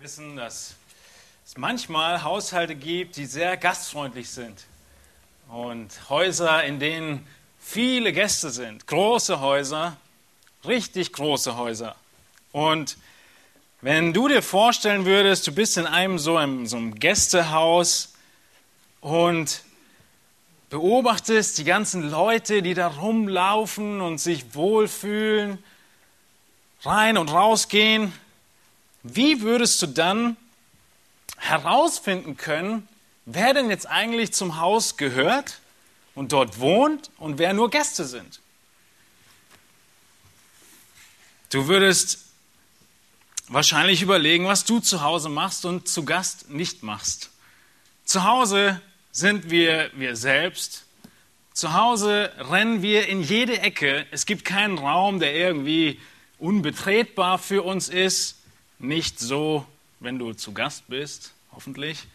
wissen, dass es manchmal Haushalte gibt, die sehr gastfreundlich sind. Und Häuser, in denen viele Gäste sind. Große Häuser, richtig große Häuser. Und wenn du dir vorstellen würdest, du bist in einem so einem, so einem Gästehaus und beobachtest die ganzen Leute, die da rumlaufen und sich wohlfühlen, rein und rausgehen, wie würdest du dann herausfinden können, wer denn jetzt eigentlich zum Haus gehört und dort wohnt und wer nur Gäste sind? Du würdest wahrscheinlich überlegen, was du zu Hause machst und zu Gast nicht machst. Zu Hause sind wir wir selbst. Zu Hause rennen wir in jede Ecke. Es gibt keinen Raum, der irgendwie unbetretbar für uns ist. Nicht so, wenn du zu Gast bist, hoffentlich.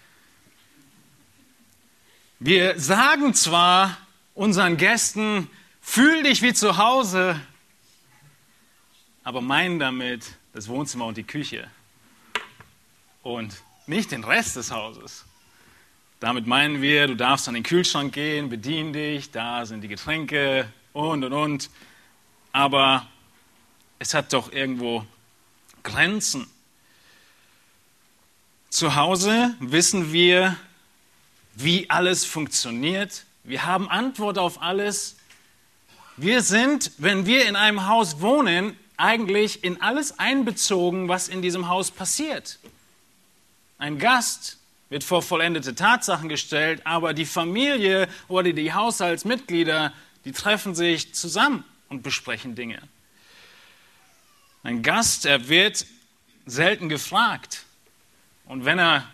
Wir sagen zwar unseren Gästen, fühl dich wie zu Hause, aber meinen damit das Wohnzimmer und die Küche und nicht den Rest des Hauses. Damit meinen wir, du darfst an den Kühlschrank gehen, bedien dich, da sind die Getränke und und und. Aber es hat doch irgendwo Grenzen. Zu Hause wissen wir, wie alles funktioniert. Wir haben Antwort auf alles. Wir sind, wenn wir in einem Haus wohnen, eigentlich in alles einbezogen, was in diesem Haus passiert. Ein Gast wird vor vollendete Tatsachen gestellt, aber die Familie oder die Haushaltsmitglieder, die treffen sich zusammen und besprechen Dinge. Ein Gast, er wird selten gefragt. Und wenn er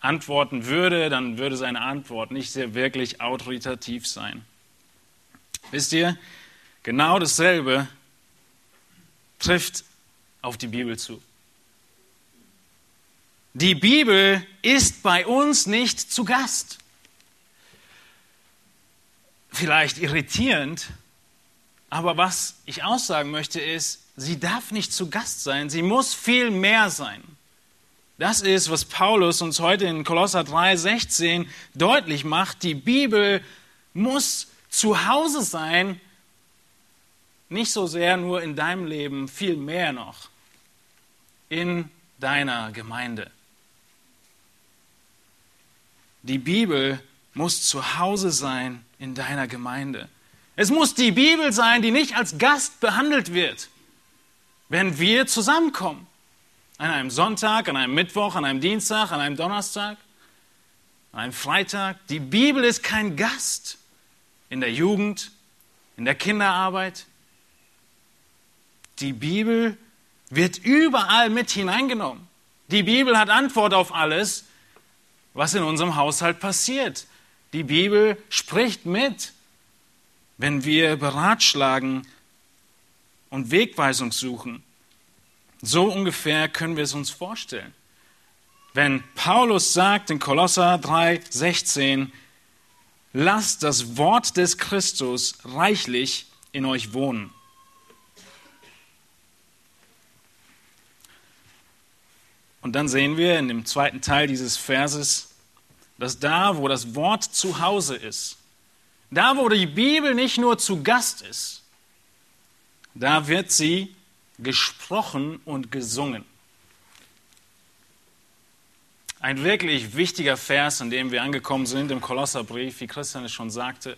antworten würde, dann würde seine Antwort nicht sehr wirklich autoritativ sein. Wisst ihr, genau dasselbe trifft auf die Bibel zu. Die Bibel ist bei uns nicht zu Gast. Vielleicht irritierend, aber was ich aussagen möchte ist, sie darf nicht zu Gast sein, sie muss viel mehr sein. Das ist, was Paulus uns heute in Kolosser 3,16 deutlich macht. Die Bibel muss zu Hause sein, nicht so sehr nur in deinem Leben, viel mehr noch in deiner Gemeinde. Die Bibel muss zu Hause sein in deiner Gemeinde. Es muss die Bibel sein, die nicht als Gast behandelt wird wenn wir zusammenkommen. An einem Sonntag, an einem Mittwoch, an einem Dienstag, an einem Donnerstag, an einem Freitag. Die Bibel ist kein Gast in der Jugend, in der Kinderarbeit. Die Bibel wird überall mit hineingenommen. Die Bibel hat Antwort auf alles, was in unserem Haushalt passiert. Die Bibel spricht mit, wenn wir beratschlagen, und Wegweisung suchen. So ungefähr können wir es uns vorstellen. Wenn Paulus sagt in Kolosser 3:16, lasst das Wort des Christus reichlich in euch wohnen. Und dann sehen wir in dem zweiten Teil dieses Verses, dass da, wo das Wort zu Hause ist, da, wo die Bibel nicht nur zu Gast ist, da wird sie gesprochen und gesungen. Ein wirklich wichtiger Vers, an dem wir angekommen sind im Kolosserbrief, wie Christian es schon sagte.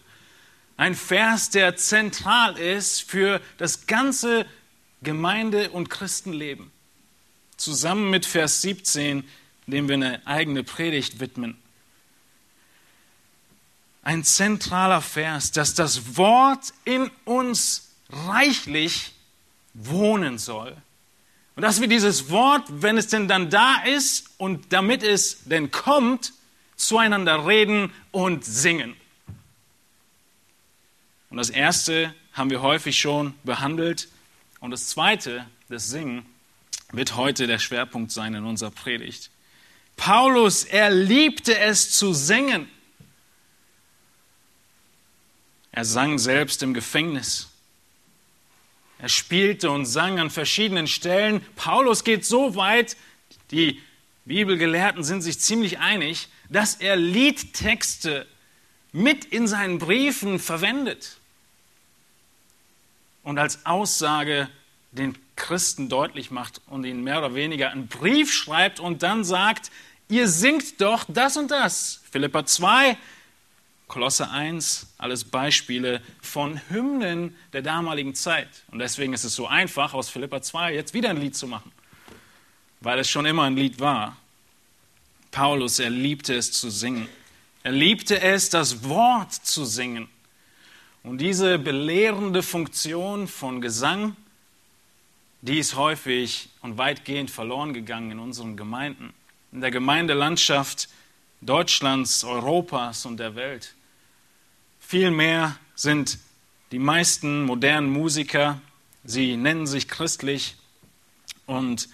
Ein Vers, der zentral ist für das ganze Gemeinde- und Christenleben. Zusammen mit Vers 17, dem wir eine eigene Predigt widmen. Ein zentraler Vers, dass das Wort in uns reichlich wohnen soll. Und dass wir dieses Wort, wenn es denn dann da ist und damit es denn kommt, zueinander reden und singen. Und das erste haben wir häufig schon behandelt. Und das zweite, das Singen, wird heute der Schwerpunkt sein in unserer Predigt. Paulus, er liebte es zu singen. Er sang selbst im Gefängnis. Er spielte und sang an verschiedenen Stellen. Paulus geht so weit, die Bibelgelehrten sind sich ziemlich einig, dass er Liedtexte mit in seinen Briefen verwendet und als Aussage den Christen deutlich macht und ihnen mehr oder weniger einen Brief schreibt und dann sagt, ihr singt doch das und das. Philippa 2, Kolosse 1, alles Beispiele von Hymnen der damaligen Zeit. Und deswegen ist es so einfach, aus Philippa 2 jetzt wieder ein Lied zu machen, weil es schon immer ein Lied war. Paulus, er liebte es zu singen. Er liebte es, das Wort zu singen. Und diese belehrende Funktion von Gesang, die ist häufig und weitgehend verloren gegangen in unseren Gemeinden, in der Gemeindelandschaft Deutschlands, Europas und der Welt. Vielmehr sind die meisten modernen Musiker, sie nennen sich christlich und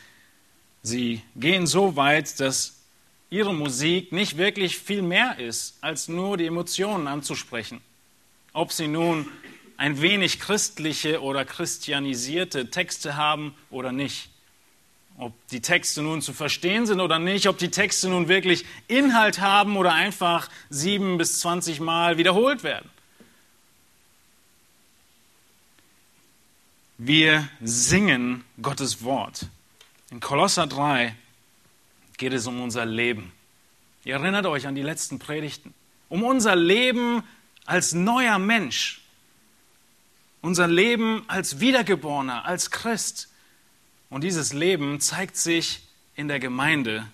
sie gehen so weit, dass ihre Musik nicht wirklich viel mehr ist, als nur die Emotionen anzusprechen. Ob sie nun ein wenig christliche oder christianisierte Texte haben oder nicht. Ob die Texte nun zu verstehen sind oder nicht, ob die Texte nun wirklich Inhalt haben oder einfach sieben bis zwanzig Mal wiederholt werden. Wir singen Gottes Wort. In Kolosser 3 geht es um unser Leben. Ihr erinnert euch an die letzten Predigten. Um unser Leben als neuer Mensch. Unser Leben als Wiedergeborener, als Christ. Und dieses Leben zeigt sich in der Gemeinde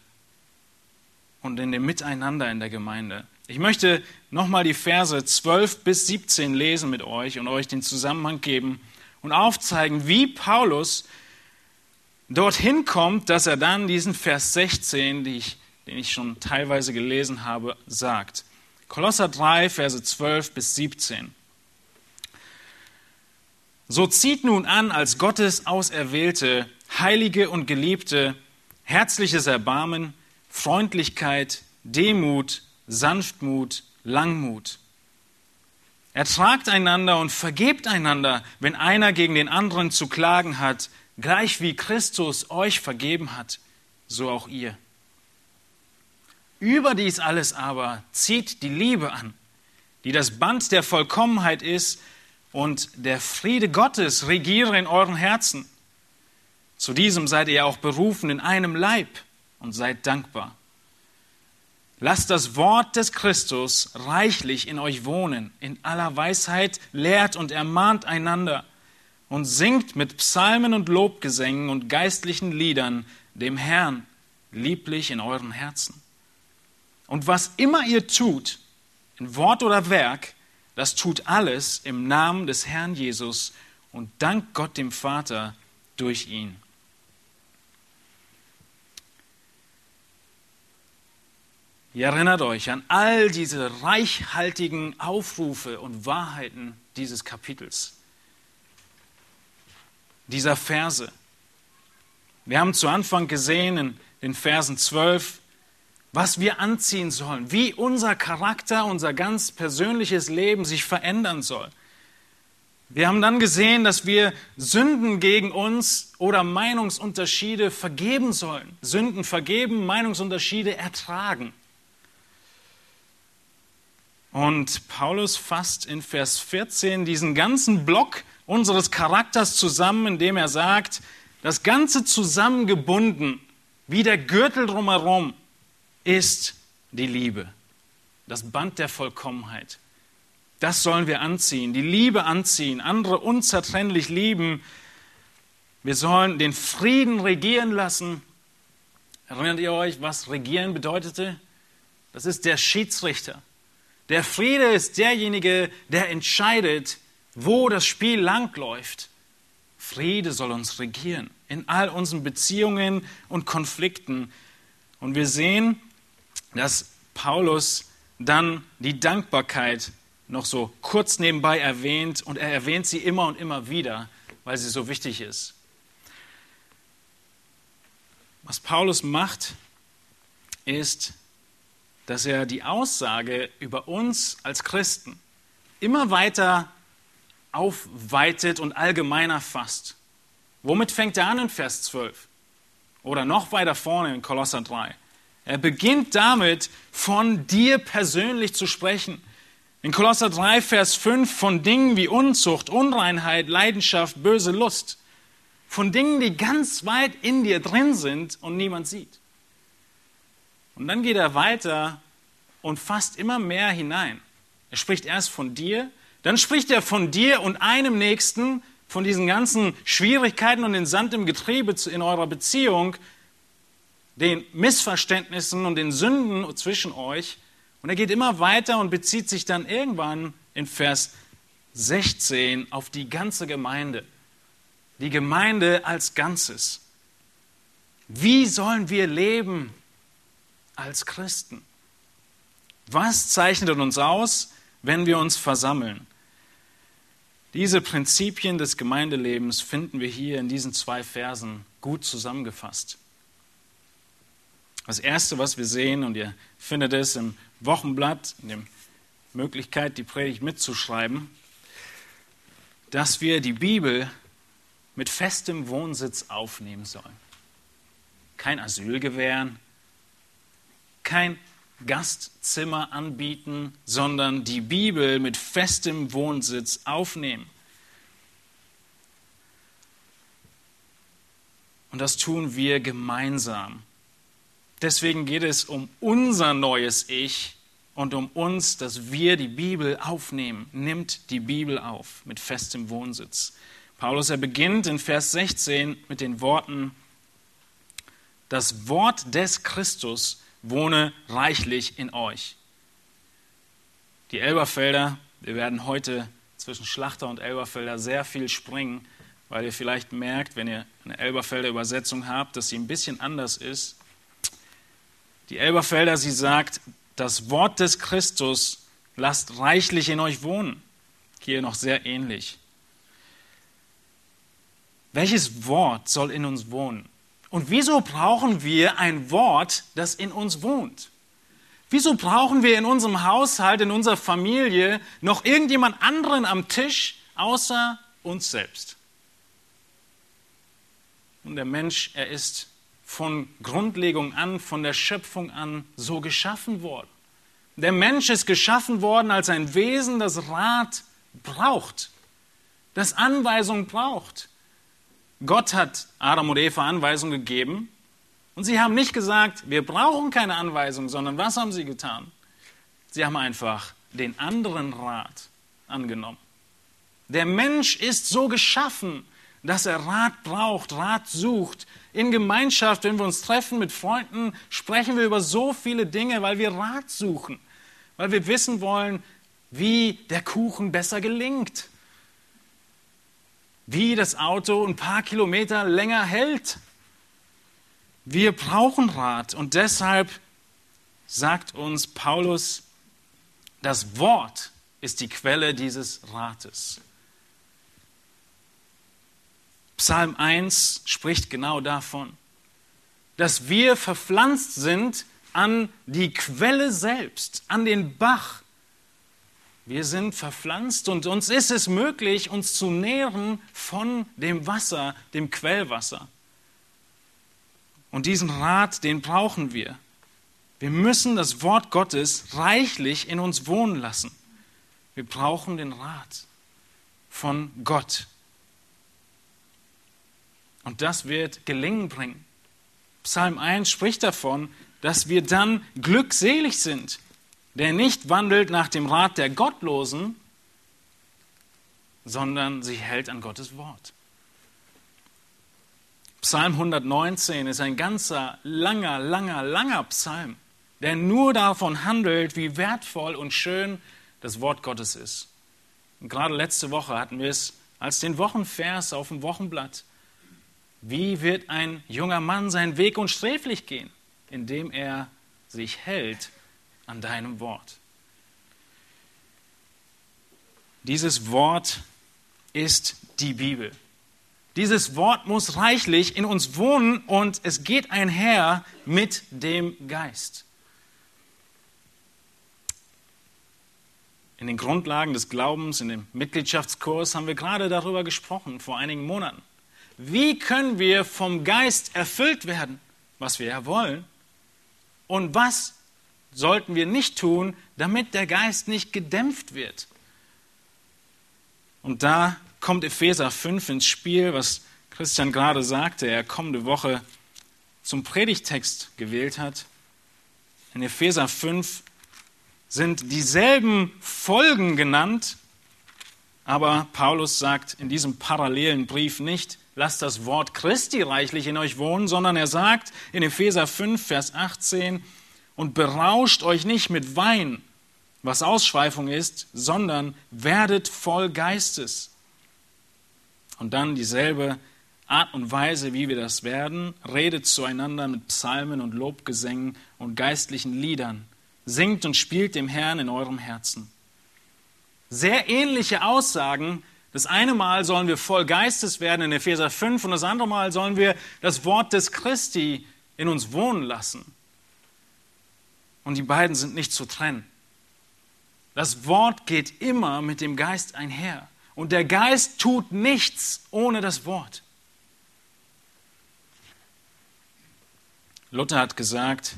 und in dem Miteinander in der Gemeinde. Ich möchte nochmal die Verse 12 bis 17 lesen mit euch und euch den Zusammenhang geben und aufzeigen, wie Paulus dorthin kommt, dass er dann diesen Vers 16, den ich, den ich schon teilweise gelesen habe, sagt. Kolosser 3, Verse 12 bis 17. So zieht nun an als Gottes Auserwählte, Heilige und Geliebte, herzliches Erbarmen, Freundlichkeit, Demut, Sanftmut, Langmut. Ertragt einander und vergebt einander, wenn einer gegen den anderen zu klagen hat, gleich wie Christus euch vergeben hat, so auch ihr. Über dies alles aber zieht die Liebe an, die das Band der Vollkommenheit ist, und der Friede Gottes regiere in euren Herzen. Zu diesem seid ihr auch berufen in einem Leib und seid dankbar. Lasst das Wort des Christus reichlich in euch wohnen, in aller Weisheit lehrt und ermahnt einander und singt mit Psalmen und Lobgesängen und geistlichen Liedern dem Herrn lieblich in euren Herzen. Und was immer ihr tut, in Wort oder Werk, das tut alles im Namen des Herrn Jesus und dank Gott dem Vater durch ihn. Ihr erinnert euch an all diese reichhaltigen Aufrufe und Wahrheiten dieses Kapitels dieser Verse. Wir haben zu Anfang gesehen in den Versen 12, was wir anziehen sollen, wie unser Charakter, unser ganz persönliches Leben sich verändern soll. Wir haben dann gesehen, dass wir Sünden gegen uns oder Meinungsunterschiede vergeben sollen. Sünden vergeben, Meinungsunterschiede ertragen. Und Paulus fasst in Vers 14 diesen ganzen Block unseres Charakters zusammen, indem er sagt, das Ganze zusammengebunden, wie der Gürtel drumherum, ist die Liebe, das Band der Vollkommenheit. Das sollen wir anziehen, die Liebe anziehen, andere unzertrennlich lieben. Wir sollen den Frieden regieren lassen. Erinnert ihr euch, was regieren bedeutete? Das ist der Schiedsrichter. Der Friede ist derjenige, der entscheidet, wo das Spiel langläuft. Friede soll uns regieren in all unseren Beziehungen und Konflikten. Und wir sehen, dass Paulus dann die Dankbarkeit noch so kurz nebenbei erwähnt und er erwähnt sie immer und immer wieder, weil sie so wichtig ist. Was Paulus macht, ist, dass er die Aussage über uns als Christen immer weiter aufweitet und allgemeiner fasst. Womit fängt er an in Vers 12? Oder noch weiter vorne in Kolosser 3. Er beginnt damit, von dir persönlich zu sprechen. In Kolosser 3, Vers 5 von Dingen wie Unzucht, Unreinheit, Leidenschaft, böse Lust. Von Dingen, die ganz weit in dir drin sind und niemand sieht. Und dann geht er weiter und fasst immer mehr hinein. Er spricht erst von dir, dann spricht er von dir und einem Nächsten, von diesen ganzen Schwierigkeiten und den Sand im Getriebe in eurer Beziehung, den Missverständnissen und den Sünden zwischen euch. Und er geht immer weiter und bezieht sich dann irgendwann in Vers 16 auf die ganze Gemeinde. Die Gemeinde als Ganzes. Wie sollen wir leben als Christen? Was zeichnet uns aus, wenn wir uns versammeln? Diese Prinzipien des Gemeindelebens finden wir hier in diesen zwei Versen gut zusammengefasst. Das Erste, was wir sehen, und ihr findet es im Wochenblatt, in der Möglichkeit, die Predigt mitzuschreiben, dass wir die Bibel mit festem Wohnsitz aufnehmen sollen. Kein Asyl gewähren, kein Gastzimmer anbieten, sondern die Bibel mit festem Wohnsitz aufnehmen. Und das tun wir gemeinsam. Deswegen geht es um unser neues Ich und um uns, dass wir die Bibel aufnehmen. Nimmt die Bibel auf mit festem Wohnsitz. Paulus, er beginnt in Vers 16 mit den Worten, das Wort des Christus wohne reichlich in euch. Die Elberfelder, wir werden heute zwischen Schlachter und Elberfelder sehr viel springen, weil ihr vielleicht merkt, wenn ihr eine Elberfelder Übersetzung habt, dass sie ein bisschen anders ist. Die Elberfelder, sie sagt, das Wort des Christus lasst reichlich in euch wohnen. Hier noch sehr ähnlich. Welches Wort soll in uns wohnen? Und wieso brauchen wir ein Wort, das in uns wohnt? Wieso brauchen wir in unserem Haushalt, in unserer Familie noch irgendjemand anderen am Tisch außer uns selbst? Und der Mensch, er ist von Grundlegung an, von der Schöpfung an so geschaffen worden. Der Mensch ist geschaffen worden als ein Wesen, das Rat braucht, das Anweisung braucht. Gott hat Adam und Eva Anweisungen gegeben und sie haben nicht gesagt, wir brauchen keine Anweisung, sondern was haben sie getan? Sie haben einfach den anderen Rat angenommen. Der Mensch ist so geschaffen, dass er Rat braucht, Rat sucht. In Gemeinschaft, wenn wir uns treffen mit Freunden, sprechen wir über so viele Dinge, weil wir Rat suchen, weil wir wissen wollen, wie der Kuchen besser gelingt, wie das Auto ein paar Kilometer länger hält. Wir brauchen Rat und deshalb sagt uns Paulus, das Wort ist die Quelle dieses Rates. Psalm 1 spricht genau davon, dass wir verpflanzt sind an die Quelle selbst, an den Bach, wir sind verpflanzt und uns ist es möglich, uns zu nähren von dem Wasser, dem Quellwasser. Und diesen Rat, den brauchen wir. Wir müssen das Wort Gottes reichlich in uns wohnen lassen. Wir brauchen den Rat von Gott. Und das wird Gelingen bringen. Psalm 1 spricht davon, dass wir dann glückselig sind, der nicht wandelt nach dem Rat der Gottlosen, sondern sich hält an Gottes Wort. Psalm 119 ist ein ganzer, langer, langer, langer Psalm, der nur davon handelt, wie wertvoll und schön das Wort Gottes ist. Und gerade letzte Woche hatten wir es als den Wochenvers auf dem Wochenblatt. Wie wird ein junger Mann seinen Weg unsträflich gehen, indem er sich hält an deinem Wort. Dieses Wort ist die Bibel. Dieses Wort muss reichlich in uns wohnen und es geht einher mit dem Geist. In den Grundlagen des Glaubens, in dem Mitgliedschaftskurs haben wir gerade darüber gesprochen, vor einigen Monaten. Wie können wir vom Geist erfüllt werden, was wir ja wollen? Und was sollten wir nicht tun, damit der Geist nicht gedämpft wird? Und da kommt Epheser 5 ins Spiel, was Christian gerade sagte, er kommende Woche zum Predigtext gewählt hat. In Epheser 5 sind dieselben Folgen genannt, aber Paulus sagt in diesem parallelen Brief nicht, lasst das Wort Christi reichlich in euch wohnen, sondern er sagt in Epheser 5, Vers 18, und berauscht euch nicht mit Wein, was Ausschweifung ist, sondern werdet voll Geistes. Und dann dieselbe Art und Weise, wie wir das werden, redet zueinander mit Psalmen und Lobgesängen und geistlichen Liedern, singt und spielt dem Herrn in eurem Herzen. Sehr ähnliche Aussagen. Das eine Mal sollen wir voll Geistes werden in Epheser 5 und das andere Mal sollen wir das Wort des Christi in uns wohnen lassen. Und die beiden sind nicht zu trennen. Das Wort geht immer mit dem Geist einher. Und der Geist tut nichts ohne das Wort. Luther hat gesagt,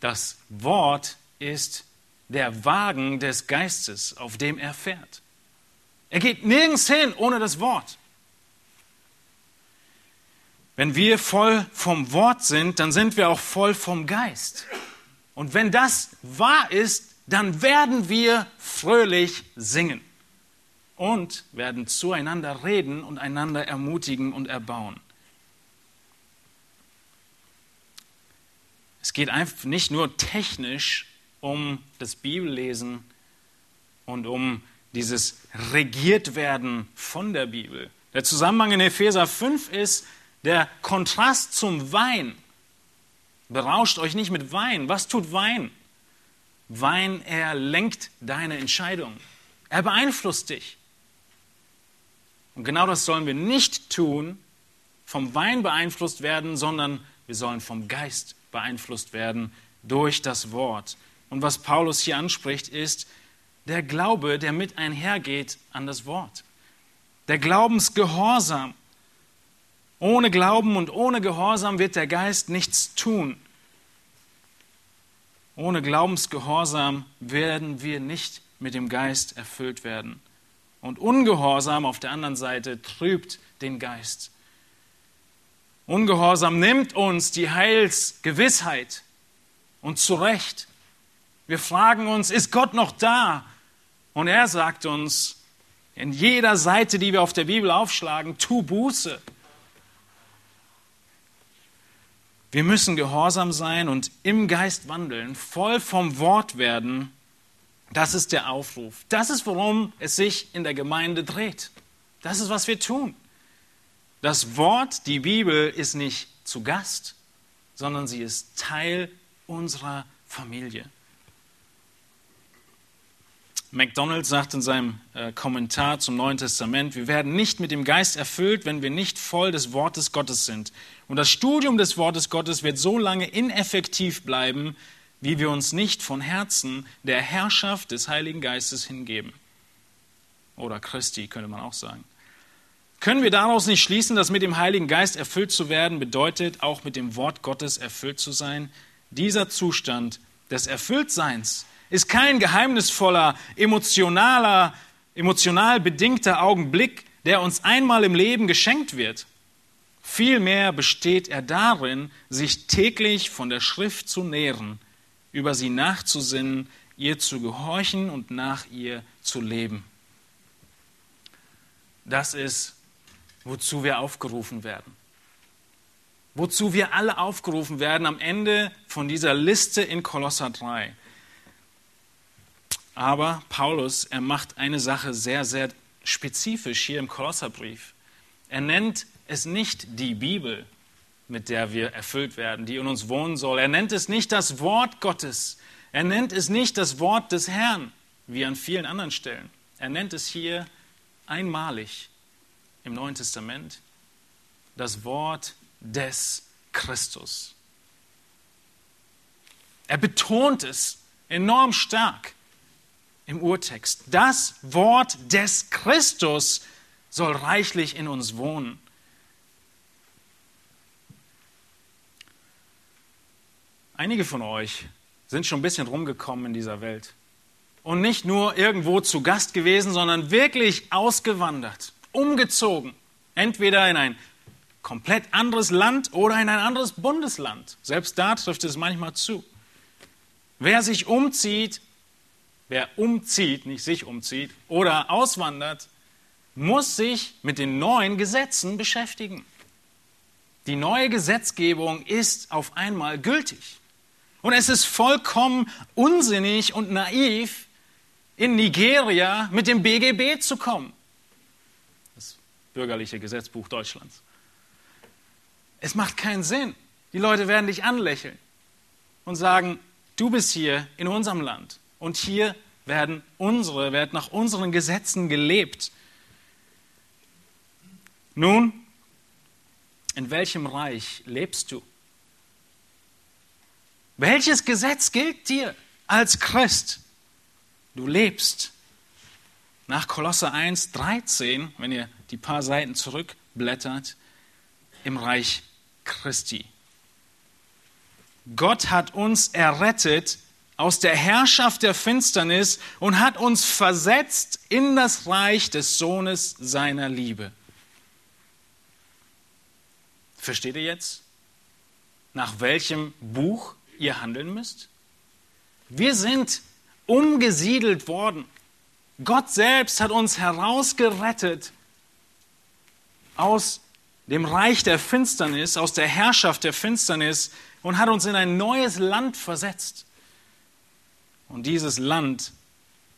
das Wort ist der Wagen des Geistes, auf dem er fährt. Er geht nirgends hin ohne das Wort. Wenn wir voll vom Wort sind, dann sind wir auch voll vom Geist. Und wenn das wahr ist, dann werden wir fröhlich singen und werden zueinander reden und einander ermutigen und erbauen. Es geht einfach nicht nur technisch um das Bibellesen und um dieses Regiertwerden von der Bibel. Der Zusammenhang in Epheser 5 ist der Kontrast zum Wein. Berauscht euch nicht mit Wein. Was tut Wein? Wein, er lenkt deine Entscheidung. Er beeinflusst dich. Und genau das sollen wir nicht tun, vom Wein beeinflusst werden, sondern wir sollen vom Geist beeinflusst werden durch das Wort. Und was Paulus hier anspricht, ist der Glaube, der mit einhergeht an das Wort. Der Glaubensgehorsam. Ohne Glauben und ohne Gehorsam wird der Geist nichts tun. Ohne Glaubensgehorsam werden wir nicht mit dem Geist erfüllt werden. Und Ungehorsam auf der anderen Seite trübt den Geist. Ungehorsam nimmt uns die Heilsgewissheit und zu Recht. Wir fragen uns, ist Gott noch da? Und er sagt uns in jeder Seite, die wir auf der Bibel aufschlagen, tu Buße. Wir müssen gehorsam sein und im Geist wandeln, voll vom Wort werden. Das ist der Aufruf. Das ist, worum es sich in der Gemeinde dreht. Das ist, was wir tun. Das Wort, die Bibel, ist nicht zu Gast, sondern sie ist Teil unserer Familie. McDonald sagt in seinem äh, Kommentar zum Neuen Testament, wir werden nicht mit dem Geist erfüllt, wenn wir nicht voll des Wortes Gottes sind. Und das Studium des Wortes Gottes wird so lange ineffektiv bleiben, wie wir uns nicht von Herzen der Herrschaft des Heiligen Geistes hingeben. Oder Christi, könnte man auch sagen. Können wir daraus nicht schließen, dass mit dem Heiligen Geist erfüllt zu werden bedeutet, auch mit dem Wort Gottes erfüllt zu sein? Dieser Zustand des Erfülltseins ist kein geheimnisvoller, emotionaler, emotional bedingter Augenblick, der uns einmal im Leben geschenkt wird. Vielmehr besteht er darin, sich täglich von der Schrift zu nähren, über sie nachzusinnen, ihr zu gehorchen und nach ihr zu leben. Das ist, wozu wir aufgerufen werden. Wozu wir alle aufgerufen werden am Ende von dieser Liste in Kolosser 3. Aber Paulus, er macht eine Sache sehr, sehr spezifisch hier im Kolosserbrief. Er nennt es nicht die Bibel, mit der wir erfüllt werden, die in uns wohnen soll. Er nennt es nicht das Wort Gottes. Er nennt es nicht das Wort des Herrn, wie an vielen anderen Stellen. Er nennt es hier einmalig im Neuen Testament das Wort des Christus. Er betont es enorm stark im Urtext. Das Wort des Christus soll reichlich in uns wohnen. Einige von euch sind schon ein bisschen rumgekommen in dieser Welt. Und nicht nur irgendwo zu Gast gewesen, sondern wirklich ausgewandert, umgezogen. Entweder in ein komplett anderes Land oder in ein anderes Bundesland. Selbst da trifft es manchmal zu. Wer sich umzieht, wer umzieht, nicht sich umzieht, oder auswandert, muss sich mit den neuen Gesetzen beschäftigen. Die neue Gesetzgebung ist auf einmal gültig. Und es ist vollkommen unsinnig und naiv, in Nigeria mit dem BGB zu kommen. Das bürgerliche Gesetzbuch Deutschlands. Es macht keinen Sinn. Die Leute werden dich anlächeln und sagen, du bist hier in unserem Land und hier werden unsere, wird nach unseren Gesetzen gelebt. Nun, in welchem Reich lebst du? Welches Gesetz gilt dir als Christ? Du lebst nach Kolosse 1, 13, wenn ihr die paar Seiten zurückblättert, im Reich Christi. Gott hat uns errettet aus der Herrschaft der Finsternis und hat uns versetzt in das Reich des Sohnes seiner Liebe. Versteht ihr jetzt, nach welchem Buch ihr handeln müsst? Wir sind umgesiedelt worden. Gott selbst hat uns herausgerettet aus dem Reich der Finsternis, aus der Herrschaft der Finsternis und hat uns in ein neues Land versetzt. Und dieses Land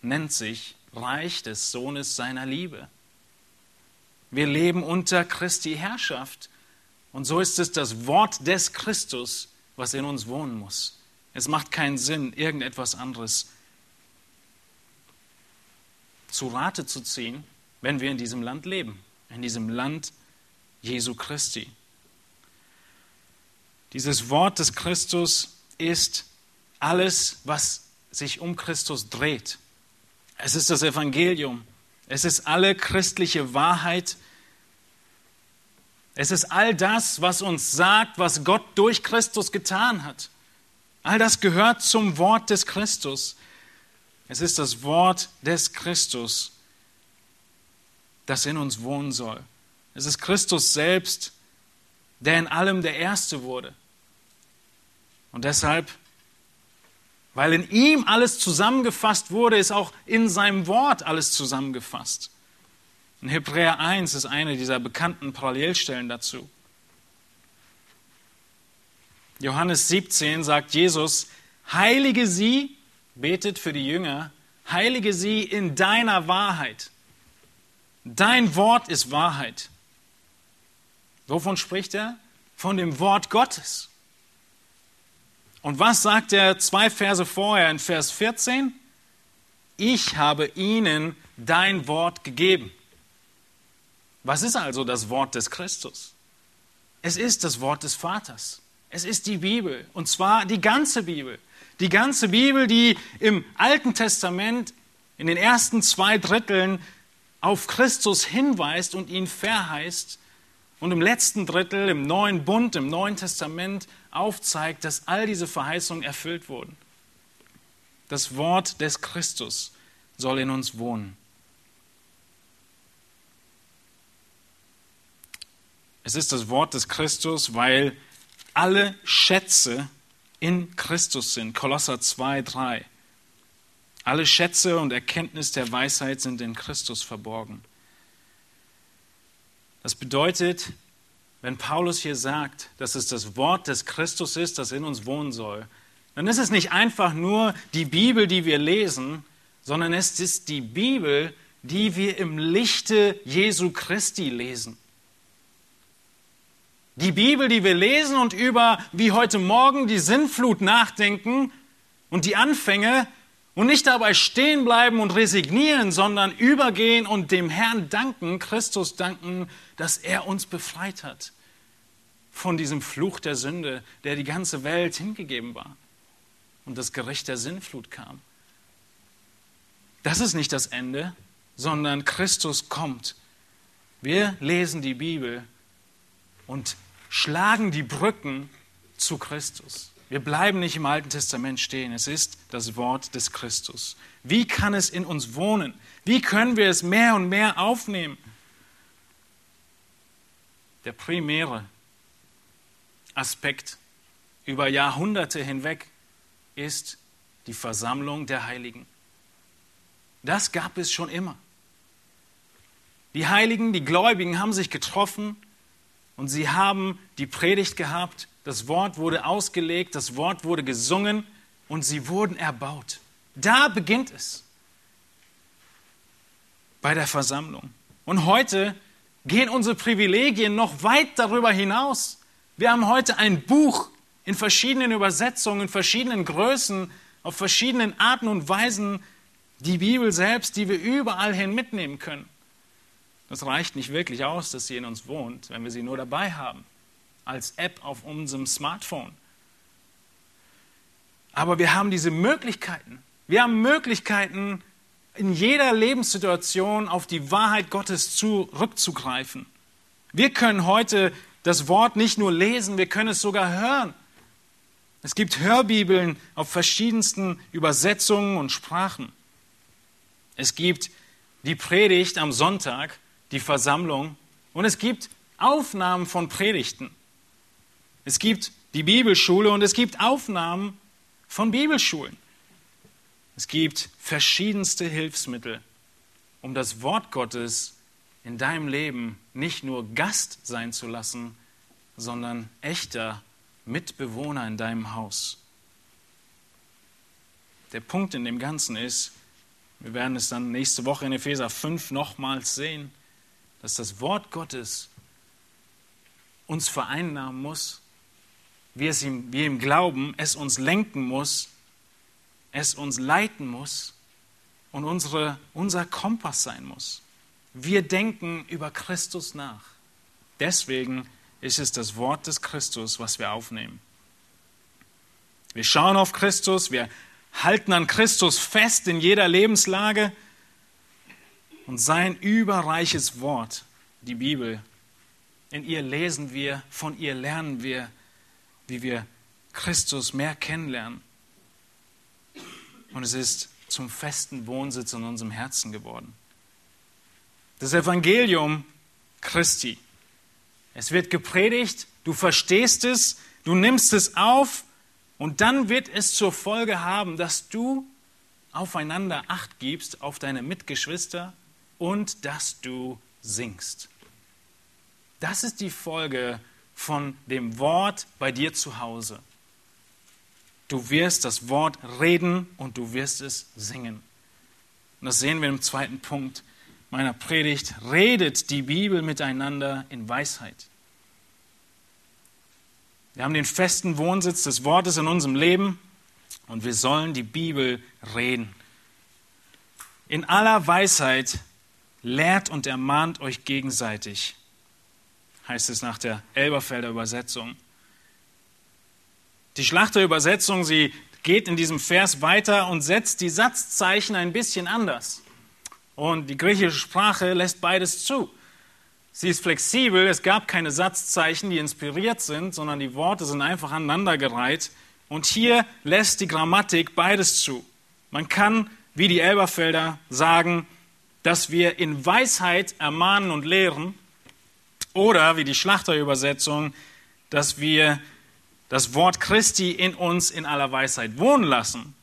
nennt sich Reich des Sohnes seiner Liebe. Wir leben unter Christi Herrschaft. Und so ist es das Wort des Christus, was in uns wohnen muss. Es macht keinen Sinn, irgendetwas anderes zu Rate zu ziehen, wenn wir in diesem Land leben, in diesem Land Jesu Christi. Dieses Wort des Christus ist alles, was sich um Christus dreht. Es ist das Evangelium. Es ist alle christliche Wahrheit. Es ist all das, was uns sagt, was Gott durch Christus getan hat. All das gehört zum Wort des Christus. Es ist das Wort des Christus, das in uns wohnen soll. Es ist Christus selbst, der in allem der Erste wurde. Und deshalb, weil in ihm alles zusammengefasst wurde, ist auch in seinem Wort alles zusammengefasst. In Hebräer 1 ist eine dieser bekannten Parallelstellen dazu. Johannes 17 sagt Jesus, heilige sie, betet für die Jünger, heilige sie in deiner Wahrheit. Dein Wort ist Wahrheit. Wovon spricht er? Von dem Wort Gottes. Und was sagt er zwei Verse vorher in Vers 14? Ich habe ihnen dein Wort gegeben. Was ist also das Wort des Christus? Es ist das Wort des Vaters. Es ist die Bibel. Und zwar die ganze Bibel. Die ganze Bibel, die im Alten Testament in den ersten zwei Dritteln auf Christus hinweist und ihn verheißt und im letzten Drittel, im neuen Bund, im Neuen Testament aufzeigt, dass all diese Verheißungen erfüllt wurden. Das Wort des Christus soll in uns wohnen. Es ist das Wort des Christus, weil alle Schätze in Christus sind. Kolosser 2, 3. Alle Schätze und Erkenntnis der Weisheit sind in Christus verborgen. Das bedeutet, wenn Paulus hier sagt, dass es das Wort des Christus ist, das in uns wohnen soll, dann ist es nicht einfach nur die Bibel, die wir lesen, sondern es ist die Bibel, die wir im Lichte Jesu Christi lesen. Die Bibel, die wir lesen und über wie heute Morgen die Sinnflut nachdenken und die Anfänge, und nicht dabei stehen bleiben und resignieren, sondern übergehen und dem Herrn danken, Christus danken, dass er uns befreit hat von diesem Fluch der Sünde, der die ganze Welt hingegeben war und das Gericht der Sinnflut kam. Das ist nicht das Ende, sondern Christus kommt. Wir lesen die Bibel und schlagen die Brücken zu Christus. Wir bleiben nicht im Alten Testament stehen. Es ist das Wort des Christus. Wie kann es in uns wohnen? Wie können wir es mehr und mehr aufnehmen? Der primäre Aspekt über Jahrhunderte hinweg ist die Versammlung der Heiligen. Das gab es schon immer. Die Heiligen, die Gläubigen haben sich getroffen und sie haben die Predigt gehabt, das Wort wurde ausgelegt, das Wort wurde gesungen und sie wurden erbaut. Da beginnt es bei der Versammlung. Und heute gehen unsere Privilegien noch weit darüber hinaus. Wir haben heute ein Buch in verschiedenen Übersetzungen, in verschiedenen Größen, auf verschiedenen Arten und Weisen, die Bibel selbst, die wir überall hin mitnehmen können. Das reicht nicht wirklich aus, dass sie in uns wohnt, wenn wir sie nur dabei haben, als App auf unserem Smartphone. Aber wir haben diese Möglichkeiten. Wir haben Möglichkeiten, in jeder Lebenssituation auf die Wahrheit Gottes zurückzugreifen. Wir können heute das Wort nicht nur lesen, wir können es sogar hören. Es gibt Hörbibeln auf verschiedensten Übersetzungen und Sprachen. Es gibt die Predigt am Sonntag die Versammlung und es gibt Aufnahmen von Predigten. Es gibt die Bibelschule und es gibt Aufnahmen von Bibelschulen. Es gibt verschiedenste Hilfsmittel, um das Wort Gottes in deinem Leben nicht nur Gast sein zu lassen, sondern echter Mitbewohner in deinem Haus. Der Punkt in dem Ganzen ist, wir werden es dann nächste Woche in Epheser 5 nochmals sehen, dass das Wort Gottes uns vereinnahmen muss, wir, es ihm, wir ihm glauben, es uns lenken muss, es uns leiten muss und unsere, unser Kompass sein muss. Wir denken über Christus nach. Deswegen ist es das Wort des Christus, was wir aufnehmen. Wir schauen auf Christus, wir halten an Christus fest in jeder Lebenslage und sein überreiches Wort, die Bibel, in ihr lesen wir, von ihr lernen wir, wie wir Christus mehr kennenlernen. Und es ist zum festen Wohnsitz in unserem Herzen geworden. Das Evangelium Christi. Es wird gepredigt, du verstehst es, du nimmst es auf und dann wird es zur Folge haben, dass du aufeinander Acht gibst, auf deine Mitgeschwister und dass du singst. Das ist die Folge von dem Wort bei dir zu Hause. Du wirst das Wort reden und du wirst es singen. Und das sehen wir im zweiten Punkt meiner Predigt. Redet die Bibel miteinander in Weisheit. Wir haben den festen Wohnsitz des Wortes in unserem Leben und wir sollen die Bibel reden. In aller Weisheit lehrt und ermahnt euch gegenseitig, heißt es nach der Elberfelder Übersetzung. Die Schlachterübersetzung, sie geht in diesem Vers weiter und setzt die Satzzeichen ein bisschen anders. Und die griechische Sprache lässt beides zu. Sie ist flexibel, es gab keine Satzzeichen, die inspiriert sind, sondern die Worte sind einfach aneinandergereiht. Und hier lässt die Grammatik beides zu. Man kann, wie die Elberfelder, sagen, dass wir in Weisheit ermahnen und lehren oder wie die Schlachterübersetzung, dass wir das Wort Christi in uns in aller Weisheit wohnen lassen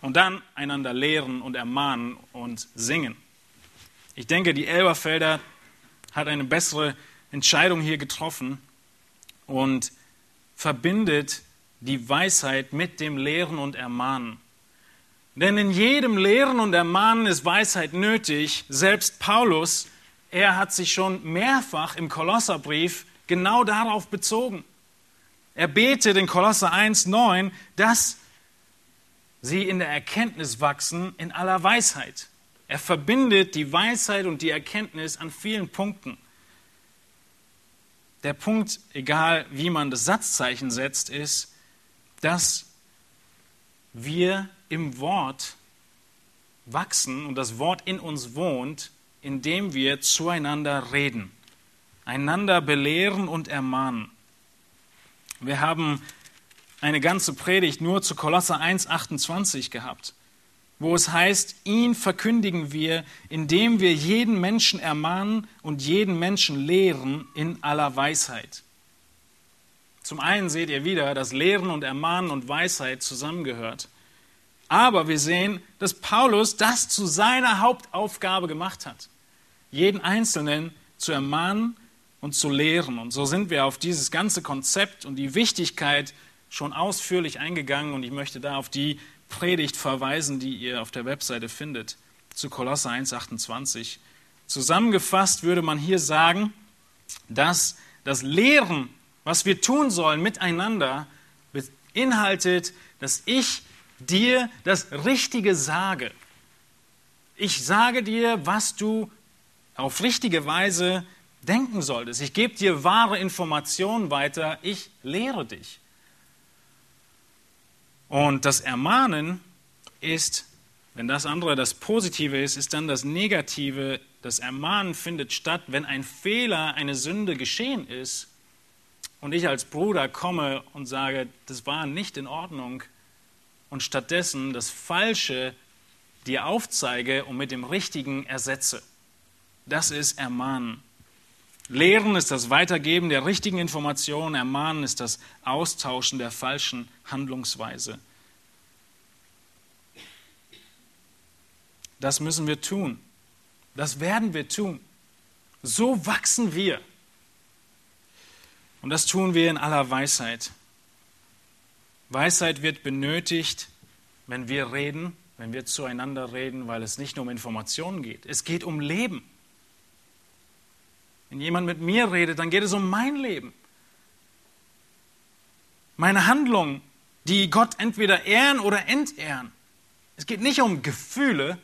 und dann einander lehren und ermahnen und singen. Ich denke, die Elberfelder hat eine bessere Entscheidung hier getroffen und verbindet die Weisheit mit dem Lehren und Ermahnen. Denn in jedem Lehren und Ermahnen ist Weisheit nötig. Selbst Paulus, er hat sich schon mehrfach im Kolosserbrief genau darauf bezogen. Er betet in Kolosser 1,9, dass sie in der Erkenntnis wachsen in aller Weisheit. Er verbindet die Weisheit und die Erkenntnis an vielen Punkten. Der Punkt, egal wie man das Satzzeichen setzt, ist, dass wir im Wort wachsen und das Wort in uns wohnt, indem wir zueinander reden, einander belehren und ermahnen. Wir haben eine ganze Predigt nur zu Kolosser 1,28 gehabt, wo es heißt, ihn verkündigen wir, indem wir jeden Menschen ermahnen und jeden Menschen lehren in aller Weisheit. Zum einen seht ihr wieder, dass Lehren und Ermahnen und Weisheit zusammengehört. Aber wir sehen, dass Paulus das zu seiner Hauptaufgabe gemacht hat, jeden Einzelnen zu ermahnen und zu lehren. Und so sind wir auf dieses ganze Konzept und die Wichtigkeit schon ausführlich eingegangen und ich möchte da auf die Predigt verweisen, die ihr auf der Webseite findet, zu Kolosser 1,28. Zusammengefasst würde man hier sagen, dass das Lehren, was wir tun sollen miteinander, beinhaltet, dass ich dir das Richtige sage. Ich sage dir, was du auf richtige Weise denken solltest. Ich gebe dir wahre Informationen weiter. Ich lehre dich. Und das Ermahnen ist, wenn das andere das Positive ist, ist dann das Negative. Das Ermahnen findet statt, wenn ein Fehler, eine Sünde geschehen ist und ich als Bruder komme und sage, das war nicht in Ordnung und stattdessen das Falsche dir aufzeige und mit dem Richtigen ersetze. Das ist Ermahnen. Lehren ist das Weitergeben der richtigen Informationen, Ermahnen ist das Austauschen der falschen Handlungsweise. Das müssen wir tun. Das werden wir tun. So wachsen wir. Und das tun wir in aller Weisheit. Weisheit wird benötigt, wenn wir reden, wenn wir zueinander reden, weil es nicht nur um Informationen geht. Es geht um Leben. Wenn jemand mit mir redet, dann geht es um mein Leben. Meine Handlungen, die Gott entweder ehren oder entehren. Es geht nicht um Gefühle,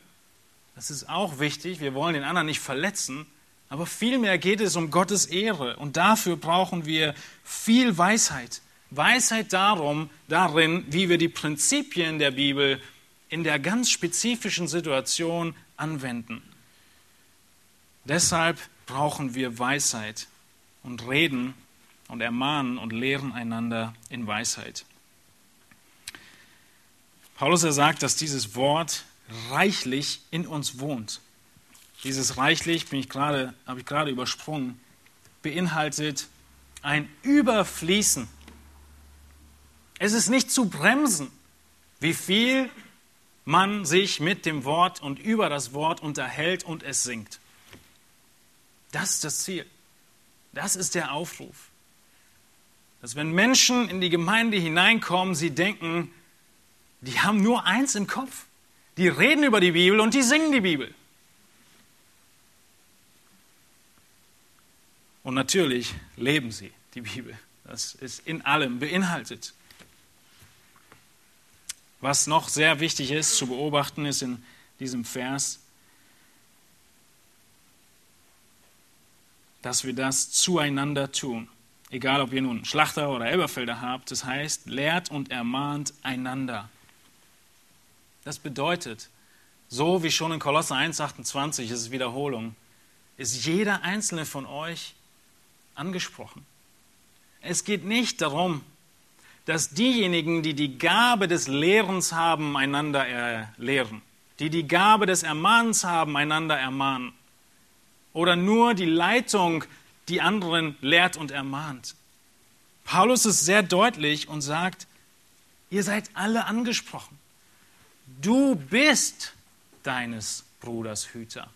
das ist auch wichtig, wir wollen den anderen nicht verletzen, aber vielmehr geht es um Gottes Ehre und dafür brauchen wir viel Weisheit. Weisheit darum, darin, wie wir die Prinzipien der Bibel in der ganz spezifischen Situation anwenden. Deshalb brauchen wir Weisheit und reden und ermahnen und lehren einander in Weisheit. Paulus er sagt, dass dieses Wort reichlich in uns wohnt. Dieses reichlich, bin ich gerade, habe ich gerade übersprungen, beinhaltet ein Überfließen. Es ist nicht zu bremsen, wie viel man sich mit dem Wort und über das Wort unterhält und es singt. Das ist das Ziel. Das ist der Aufruf. Dass wenn Menschen in die Gemeinde hineinkommen, sie denken, die haben nur eins im Kopf. Die reden über die Bibel und die singen die Bibel. Und natürlich leben sie die Bibel. Das ist in allem beinhaltet. Was noch sehr wichtig ist zu beobachten, ist in diesem Vers, dass wir das zueinander tun. Egal, ob ihr nun Schlachter oder Elberfelder habt, das heißt, lehrt und ermahnt einander. Das bedeutet, so wie schon in Kolosser 1,28 ist es Wiederholung, ist jeder einzelne von euch angesprochen. Es geht nicht darum, dass diejenigen, die die Gabe des Lehrens haben, einander lehren, die die Gabe des Ermahnens haben, einander ermahnen oder nur die Leitung die anderen lehrt und ermahnt. Paulus ist sehr deutlich und sagt, ihr seid alle angesprochen. Du bist deines Bruders Hüter.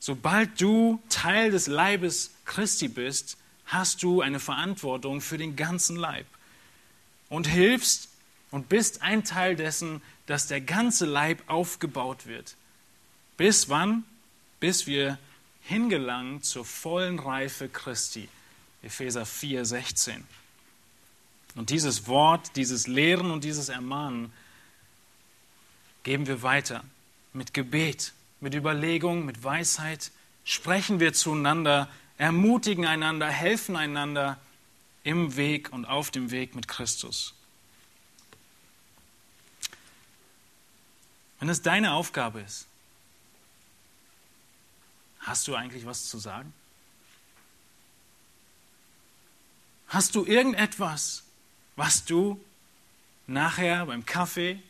Sobald du Teil des Leibes Christi bist, hast du eine Verantwortung für den ganzen Leib und hilfst und bist ein Teil dessen, dass der ganze Leib aufgebaut wird. Bis wann? Bis wir hingelangen zur vollen Reife Christi. Epheser 4, 16. Und dieses Wort, dieses Lehren und dieses Ermahnen geben wir weiter mit Gebet, mit Überlegung, mit Weisheit. Sprechen wir zueinander, ermutigen einander, helfen einander im Weg und auf dem Weg mit Christus. Wenn es deine Aufgabe ist, Hast du eigentlich was zu sagen? Hast du irgendetwas, was du nachher beim Kaffee,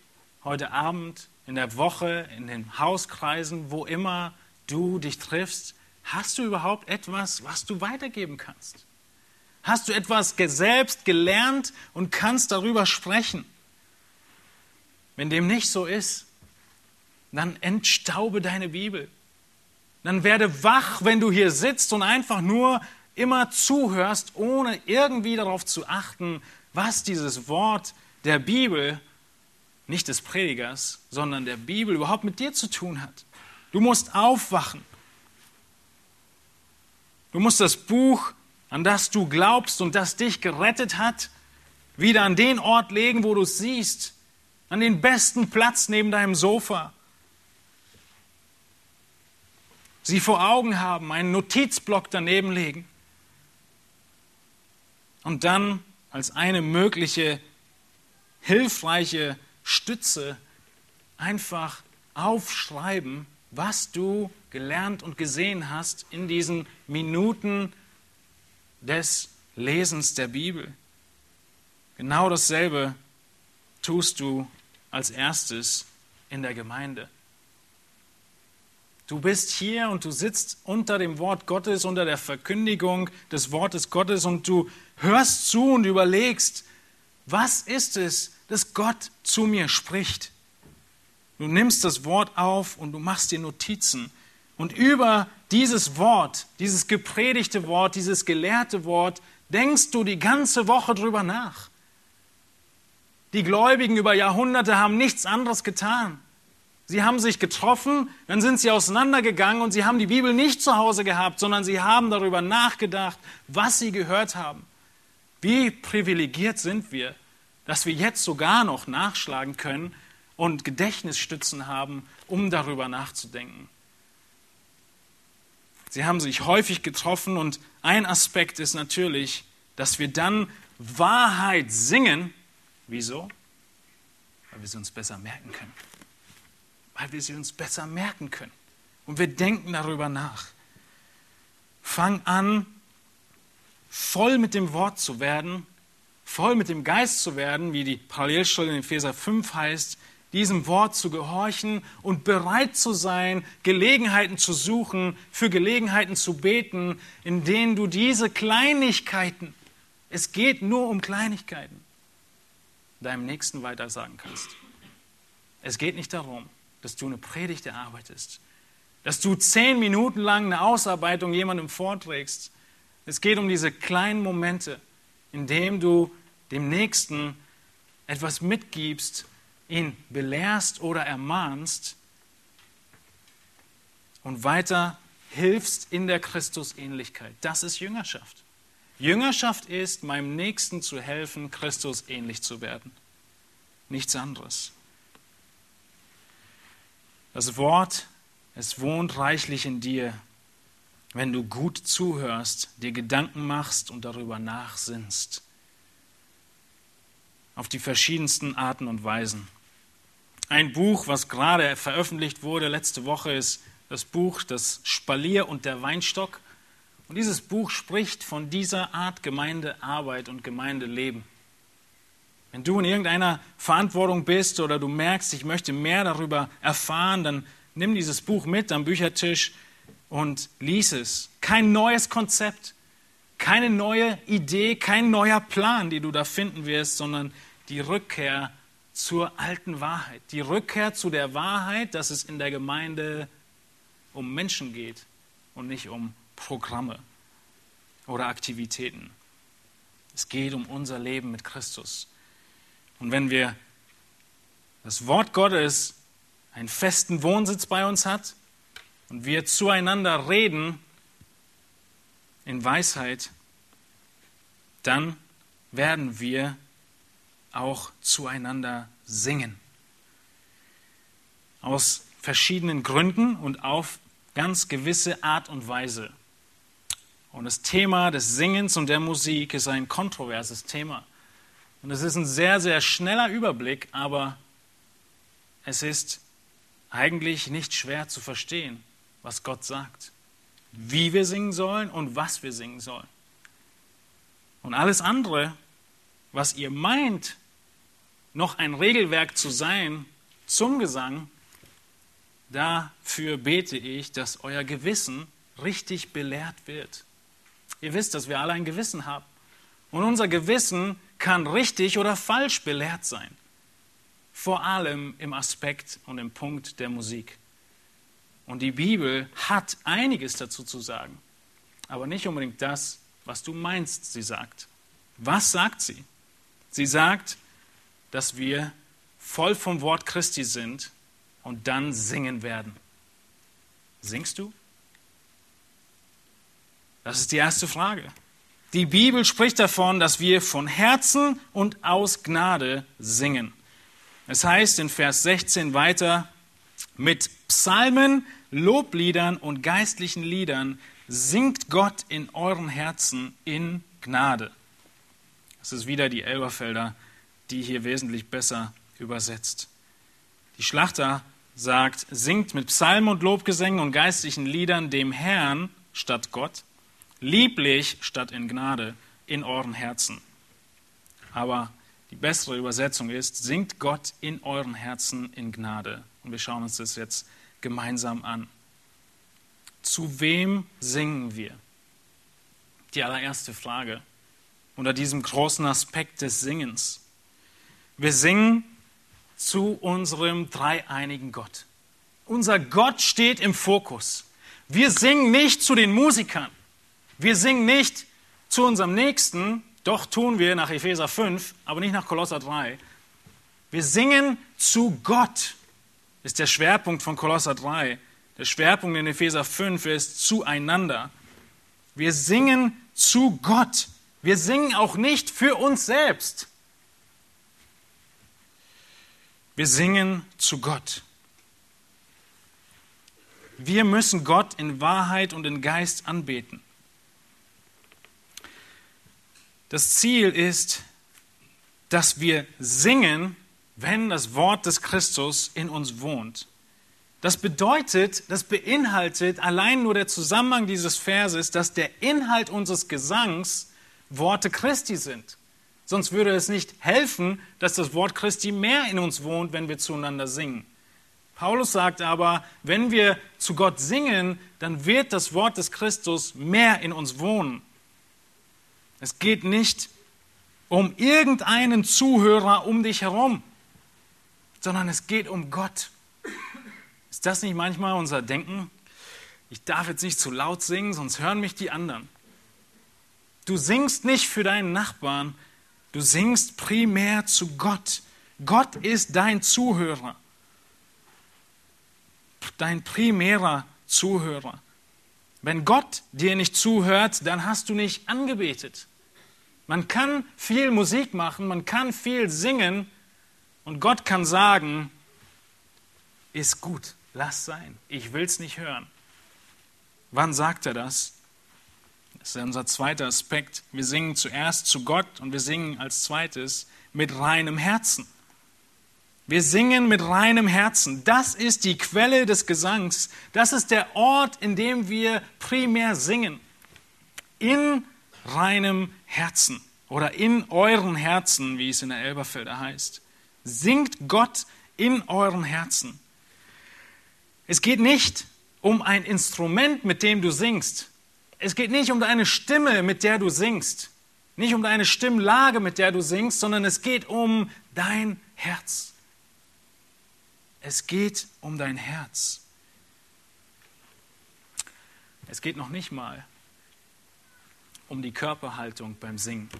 heute Abend, in der Woche, in den Hauskreisen, wo immer du dich triffst, hast du überhaupt etwas, was du weitergeben kannst? Hast du etwas selbst gelernt und kannst darüber sprechen? Wenn dem nicht so ist, dann entstaube deine Bibel. Dann werde wach, wenn du hier sitzt und einfach nur immer zuhörst, ohne irgendwie darauf zu achten, was dieses Wort der Bibel, nicht des Predigers, sondern der Bibel überhaupt mit dir zu tun hat. Du musst aufwachen. Du musst das Buch, an das du glaubst und das dich gerettet hat, wieder an den Ort legen, wo du es siehst, an den besten Platz neben deinem Sofa. Sie vor Augen haben, einen Notizblock daneben legen und dann als eine mögliche hilfreiche Stütze einfach aufschreiben, was du gelernt und gesehen hast in diesen Minuten des Lesens der Bibel. Genau dasselbe tust du als erstes in der Gemeinde. Du bist hier und du sitzt unter dem Wort Gottes, unter der Verkündigung des Wortes Gottes und du hörst zu und überlegst, was ist es, dass Gott zu mir spricht? Du nimmst das Wort auf und du machst dir Notizen. Und über dieses Wort, dieses gepredigte Wort, dieses gelehrte Wort, denkst du die ganze Woche drüber nach. Die Gläubigen über Jahrhunderte haben nichts anderes getan. Sie haben sich getroffen, dann sind sie auseinandergegangen und sie haben die Bibel nicht zu Hause gehabt, sondern sie haben darüber nachgedacht, was sie gehört haben. Wie privilegiert sind wir, dass wir jetzt sogar noch nachschlagen können und Gedächtnisstützen haben, um darüber nachzudenken. Sie haben sich häufig getroffen und ein Aspekt ist natürlich, dass wir dann Wahrheit singen. Wieso? Weil wir sie uns besser merken können weil wir sie uns besser merken können. Und wir denken darüber nach. Fang an, voll mit dem Wort zu werden, voll mit dem Geist zu werden, wie die Parallelstelle in Epheser 5 heißt, diesem Wort zu gehorchen und bereit zu sein, Gelegenheiten zu suchen, für Gelegenheiten zu beten, in denen du diese Kleinigkeiten, es geht nur um Kleinigkeiten, deinem Nächsten weitersagen kannst. Es geht nicht darum, dass du eine Predigt erarbeitest, dass du zehn Minuten lang eine Ausarbeitung jemandem vorträgst. Es geht um diese kleinen Momente, in denen du dem Nächsten etwas mitgibst, ihn belehrst oder ermahnst und weiter hilfst in der Christusähnlichkeit. Das ist Jüngerschaft. Jüngerschaft ist, meinem Nächsten zu helfen, Christus ähnlich zu werden. Nichts anderes. Das Wort, es wohnt reichlich in dir, wenn du gut zuhörst, dir Gedanken machst und darüber nachsinnst. Auf die verschiedensten Arten und Weisen. Ein Buch, was gerade veröffentlicht wurde letzte Woche, ist das Buch Das Spalier und der Weinstock. Und dieses Buch spricht von dieser Art Gemeindearbeit und Gemeindeleben. Wenn du in irgendeiner Verantwortung bist oder du merkst, ich möchte mehr darüber erfahren, dann nimm dieses Buch mit am Büchertisch und lies es. Kein neues Konzept, keine neue Idee, kein neuer Plan, die du da finden wirst, sondern die Rückkehr zur alten Wahrheit. Die Rückkehr zu der Wahrheit, dass es in der Gemeinde um Menschen geht und nicht um Programme oder Aktivitäten. Es geht um unser Leben mit Christus. Und wenn wir das Wort Gottes einen festen Wohnsitz bei uns hat und wir zueinander reden in Weisheit, dann werden wir auch zueinander singen. Aus verschiedenen Gründen und auf ganz gewisse Art und Weise. Und das Thema des Singens und der Musik ist ein kontroverses Thema. Und es ist ein sehr, sehr schneller Überblick, aber es ist eigentlich nicht schwer zu verstehen, was Gott sagt, wie wir singen sollen und was wir singen sollen. Und alles andere, was ihr meint, noch ein Regelwerk zu sein zum Gesang, dafür bete ich, dass euer Gewissen richtig belehrt wird. Ihr wisst, dass wir alle ein Gewissen haben. Und unser Gewissen kann richtig oder falsch belehrt sein. Vor allem im Aspekt und im Punkt der Musik. Und die Bibel hat einiges dazu zu sagen, aber nicht unbedingt das, was du meinst, sie sagt. Was sagt sie? Sie sagt, dass wir voll vom Wort Christi sind und dann singen werden. Singst du? Das ist die erste Frage. Die Bibel spricht davon, dass wir von Herzen und aus Gnade singen. Es heißt in Vers 16 weiter, mit Psalmen, Lobliedern und geistlichen Liedern singt Gott in euren Herzen in Gnade. Das ist wieder die Elberfelder, die hier wesentlich besser übersetzt. Die Schlachter sagt, singt mit Psalmen und Lobgesängen und geistlichen Liedern dem Herrn statt Gott, lieblich statt in Gnade in euren Herzen. Aber die bessere Übersetzung ist, singt Gott in euren Herzen in Gnade. Und wir schauen uns das jetzt gemeinsam an. Zu wem singen wir? Die allererste Frage unter diesem großen Aspekt des Singens. Wir singen zu unserem dreieinigen Gott. Unser Gott steht im Fokus. Wir singen nicht zu den Musikern. Wir singen nicht zu unserem Nächsten, doch tun wir nach Epheser 5, aber nicht nach Kolosser 3. Wir singen zu Gott, ist der Schwerpunkt von Kolosser 3. Der Schwerpunkt in Epheser 5 ist zueinander. Wir singen zu Gott. Wir singen auch nicht für uns selbst. Wir singen zu Gott. Wir müssen Gott in Wahrheit und in Geist anbeten. Das Ziel ist, dass wir singen, wenn das Wort des Christus in uns wohnt. Das bedeutet, das beinhaltet allein nur der Zusammenhang dieses Verses, dass der Inhalt unseres Gesangs Worte Christi sind. Sonst würde es nicht helfen, dass das Wort Christi mehr in uns wohnt, wenn wir zueinander singen. Paulus sagt aber, wenn wir zu Gott singen, dann wird das Wort des Christus mehr in uns wohnen. Es geht nicht um irgendeinen Zuhörer um dich herum, sondern es geht um Gott. Ist das nicht manchmal unser Denken? Ich darf jetzt nicht zu laut singen, sonst hören mich die anderen. Du singst nicht für deinen Nachbarn, du singst primär zu Gott. Gott ist dein Zuhörer, dein primärer Zuhörer. Wenn Gott dir nicht zuhört, dann hast du nicht angebetet. Man kann viel Musik machen, man kann viel singen und Gott kann sagen, ist gut, lass sein, ich will es nicht hören. Wann sagt er das? Das ist unser zweiter Aspekt. Wir singen zuerst zu Gott und wir singen als zweites mit reinem Herzen. Wir singen mit reinem Herzen. Das ist die Quelle des Gesangs. Das ist der Ort, in dem wir primär singen. In reinem Herzen oder in euren Herzen, wie es in der Elberfelder heißt. Singt Gott in euren Herzen. Es geht nicht um ein Instrument, mit dem du singst. Es geht nicht um deine Stimme, mit der du singst. Nicht um deine Stimmlage, mit der du singst, sondern es geht um dein Herz. Es geht um dein Herz. Es geht noch nicht mal um die Körperhaltung beim Singen.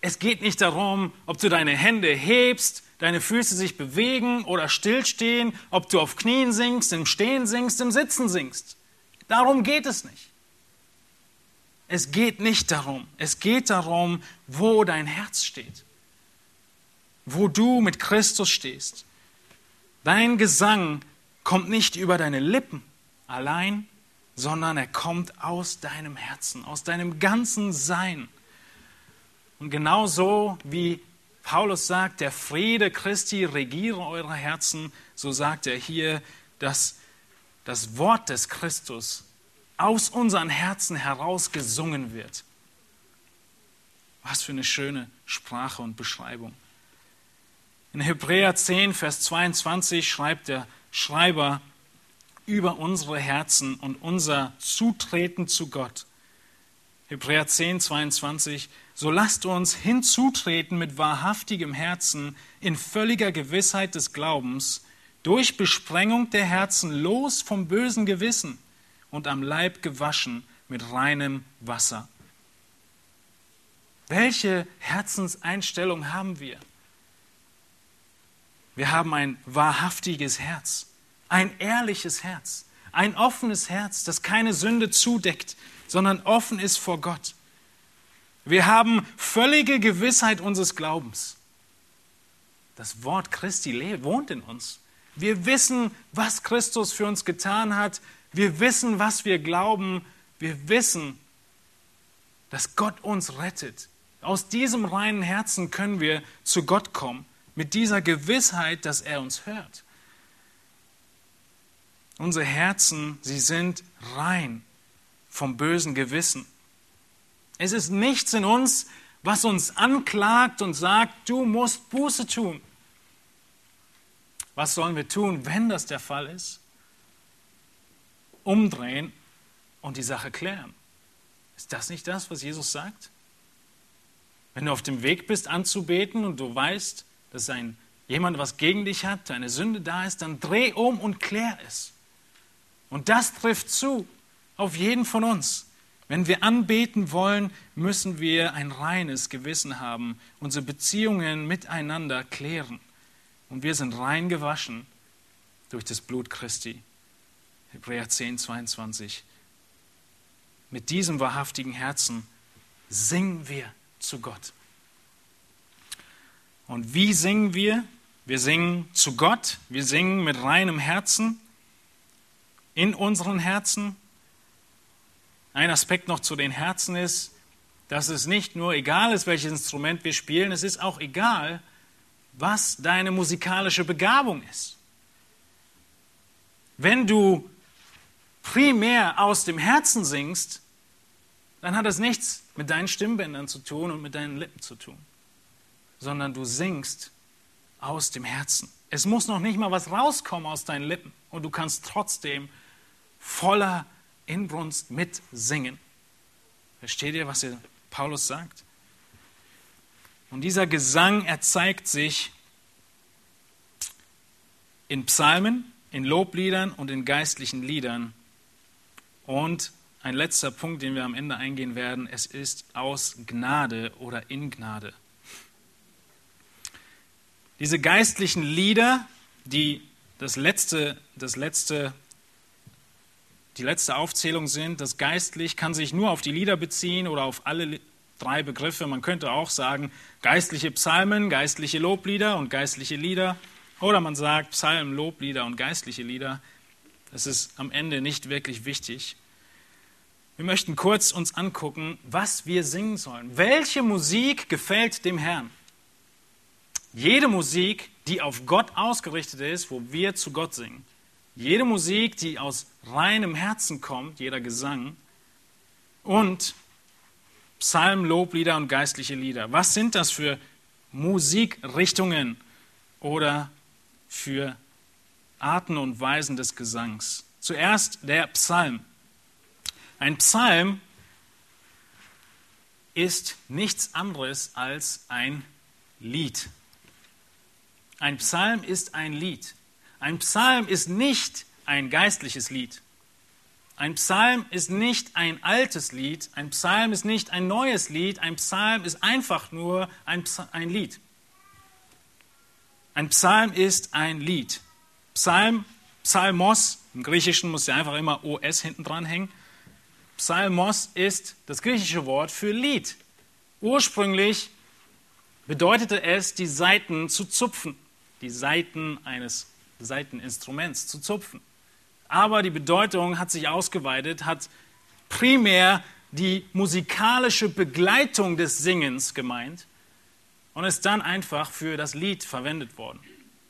Es geht nicht darum, ob du deine Hände hebst, deine Füße sich bewegen oder stillstehen, ob du auf Knien singst, im Stehen singst, im Sitzen singst. Darum geht es nicht. Es geht nicht darum. Es geht darum, wo dein Herz steht. Wo du mit Christus stehst. Dein Gesang kommt nicht über deine Lippen allein, sondern er kommt aus deinem Herzen, aus deinem ganzen Sein. Und genauso wie Paulus sagt, der Friede Christi regiere eure Herzen, so sagt er hier, dass das Wort des Christus aus unseren Herzen heraus gesungen wird. Was für eine schöne Sprache und Beschreibung. In Hebräer 10, Vers 22 schreibt der Schreiber über unsere Herzen und unser Zutreten zu Gott. Hebräer 10, 22. So lasst uns hinzutreten mit wahrhaftigem Herzen in völliger Gewissheit des Glaubens, durch Besprengung der Herzen los vom bösen Gewissen und am Leib gewaschen mit reinem Wasser. Welche Herzenseinstellung haben wir? Wir haben ein wahrhaftiges Herz, ein ehrliches Herz, ein offenes Herz, das keine Sünde zudeckt, sondern offen ist vor Gott. Wir haben völlige Gewissheit unseres Glaubens. Das Wort Christi wohnt in uns. Wir wissen, was Christus für uns getan hat. Wir wissen, was wir glauben. Wir wissen, dass Gott uns rettet. Aus diesem reinen Herzen können wir zu Gott kommen, mit dieser Gewissheit, dass er uns hört. Unsere Herzen, sie sind rein vom bösen Gewissen. Es ist nichts in uns, was uns anklagt und sagt, du musst Buße tun. Was sollen wir tun, wenn das der Fall ist? Umdrehen und die Sache klären. Ist das nicht das, was Jesus sagt? Wenn du auf dem Weg bist anzubeten und du weißt, dass ein, jemand was gegen dich hat, eine Sünde da ist, dann dreh um und klär es. Und das trifft zu auf jeden von uns. Wenn wir anbeten wollen, müssen wir ein reines Gewissen haben, unsere Beziehungen miteinander klären. Und wir sind rein gewaschen durch das Blut Christi. Hebräer 10, 22. Mit diesem wahrhaftigen Herzen singen wir zu Gott. Und wie singen wir? Wir singen zu Gott, wir singen mit reinem Herzen, in unseren Herzen. Ein Aspekt noch zu den Herzen ist, dass es nicht nur egal ist, welches Instrument wir spielen, es ist auch egal, was deine musikalische Begabung ist. Wenn du primär aus dem Herzen singst, dann hat das nichts mit deinen Stimmbändern zu tun und mit deinen Lippen zu tun, sondern du singst aus dem Herzen. Es muss noch nicht mal was rauskommen aus deinen Lippen und du kannst trotzdem voller Inbrunst mitsingen. Versteht ihr, was Paulus sagt? Und dieser Gesang, er zeigt sich in Psalmen, in Lobliedern und in geistlichen Liedern. Und ein letzter Punkt, den wir am Ende eingehen werden, es ist aus Gnade oder in Gnade. Diese geistlichen Lieder, die das letzte, das letzte, die letzte Aufzählung sind, das geistlich kann sich nur auf die Lieder beziehen oder auf alle drei Begriffe. Man könnte auch sagen, geistliche Psalmen, geistliche Loblieder und geistliche Lieder. Oder man sagt Psalmen, Loblieder und geistliche Lieder. Das ist am Ende nicht wirklich wichtig. Wir möchten kurz uns angucken, was wir singen sollen. Welche Musik gefällt dem Herrn? Jede Musik, die auf Gott ausgerichtet ist, wo wir zu Gott singen. Jede Musik, die aus reinem Herzen kommt, jeder Gesang. Und Psalmen, Loblieder und geistliche Lieder. Was sind das für Musikrichtungen oder für Arten und Weisen des Gesangs? Zuerst der Psalm. Ein Psalm ist nichts anderes als ein Lied. Ein Psalm ist ein Lied. Ein Psalm ist nicht ein geistliches Lied. Ein Psalm ist nicht ein altes Lied, ein Psalm ist nicht ein neues Lied, ein Psalm ist einfach nur ein, ein Lied. Ein Psalm ist ein Lied. Psalm, Psalmos, im Griechischen muss ja einfach immer OS hinten dran hängen. Psalmos ist das griechische Wort für Lied. Ursprünglich bedeutete es, die Saiten zu zupfen, die Saiten eines Saiteninstruments zu zupfen. Aber die Bedeutung hat sich ausgeweitet, hat primär die musikalische Begleitung des Singens gemeint und ist dann einfach für das Lied verwendet worden,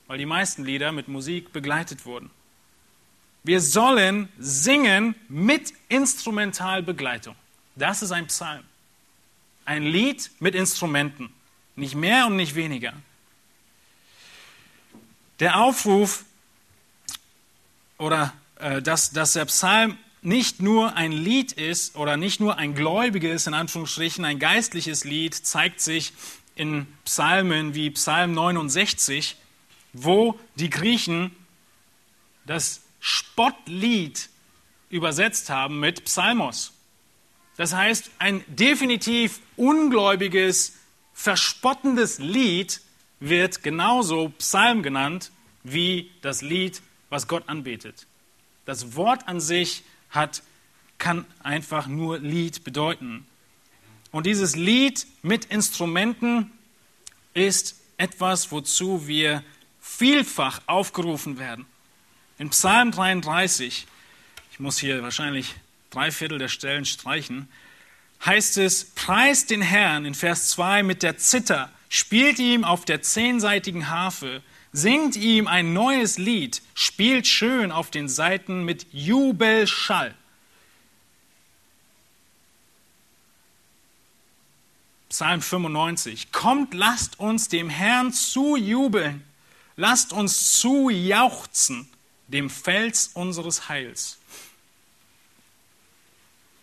weil die meisten Lieder mit Musik begleitet wurden. Wir sollen singen mit Instrumentalbegleitung. Das ist ein Psalm. Ein Lied mit Instrumenten. Nicht mehr und nicht weniger. Der Aufruf oder dass, dass der Psalm nicht nur ein Lied ist oder nicht nur ein gläubiges, in Anführungsstrichen, ein geistliches Lied, zeigt sich in Psalmen wie Psalm 69, wo die Griechen das Spottlied übersetzt haben mit Psalmos. Das heißt, ein definitiv ungläubiges, verspottendes Lied wird genauso Psalm genannt wie das Lied, was Gott anbetet. Das Wort an sich hat, kann einfach nur Lied bedeuten. Und dieses Lied mit Instrumenten ist etwas, wozu wir vielfach aufgerufen werden. In Psalm 33, ich muss hier wahrscheinlich drei Viertel der Stellen streichen, heißt es, preist den Herrn in Vers 2 mit der Zither, spielt ihm auf der zehnseitigen Harfe, singt ihm ein neues Lied, spielt schön auf den Saiten mit Jubelschall. Psalm 95. Kommt, lasst uns dem Herrn zujubeln, lasst uns zujauchzen, dem Fels unseres Heils.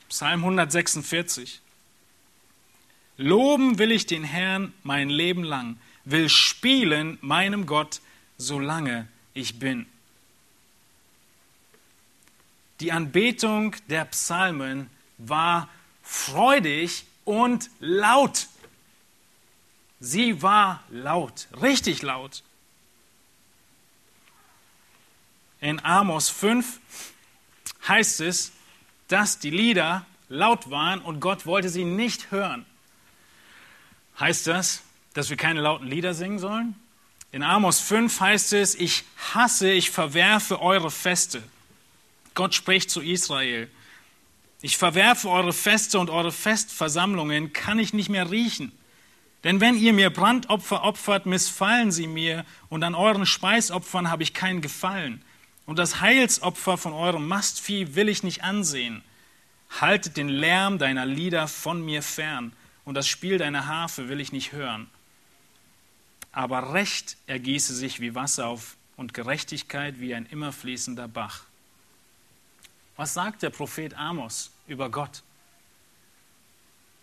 Psalm 146. Loben will ich den Herrn mein Leben lang will spielen meinem Gott, solange ich bin. Die Anbetung der Psalmen war freudig und laut. Sie war laut, richtig laut. In Amos 5 heißt es, dass die Lieder laut waren und Gott wollte sie nicht hören. Heißt das, dass wir keine lauten Lieder singen sollen? In Amos 5 heißt es, ich hasse, ich verwerfe eure Feste. Gott spricht zu Israel. Ich verwerfe eure Feste und eure Festversammlungen kann ich nicht mehr riechen. Denn wenn ihr mir Brandopfer opfert, missfallen sie mir, und an euren Speisopfern habe ich keinen Gefallen. Und das Heilsopfer von eurem Mastvieh will ich nicht ansehen. Haltet den Lärm deiner Lieder von mir fern, und das Spiel deiner Harfe will ich nicht hören aber Recht ergieße sich wie Wasser auf und Gerechtigkeit wie ein immer fließender Bach. Was sagt der Prophet Amos über Gott?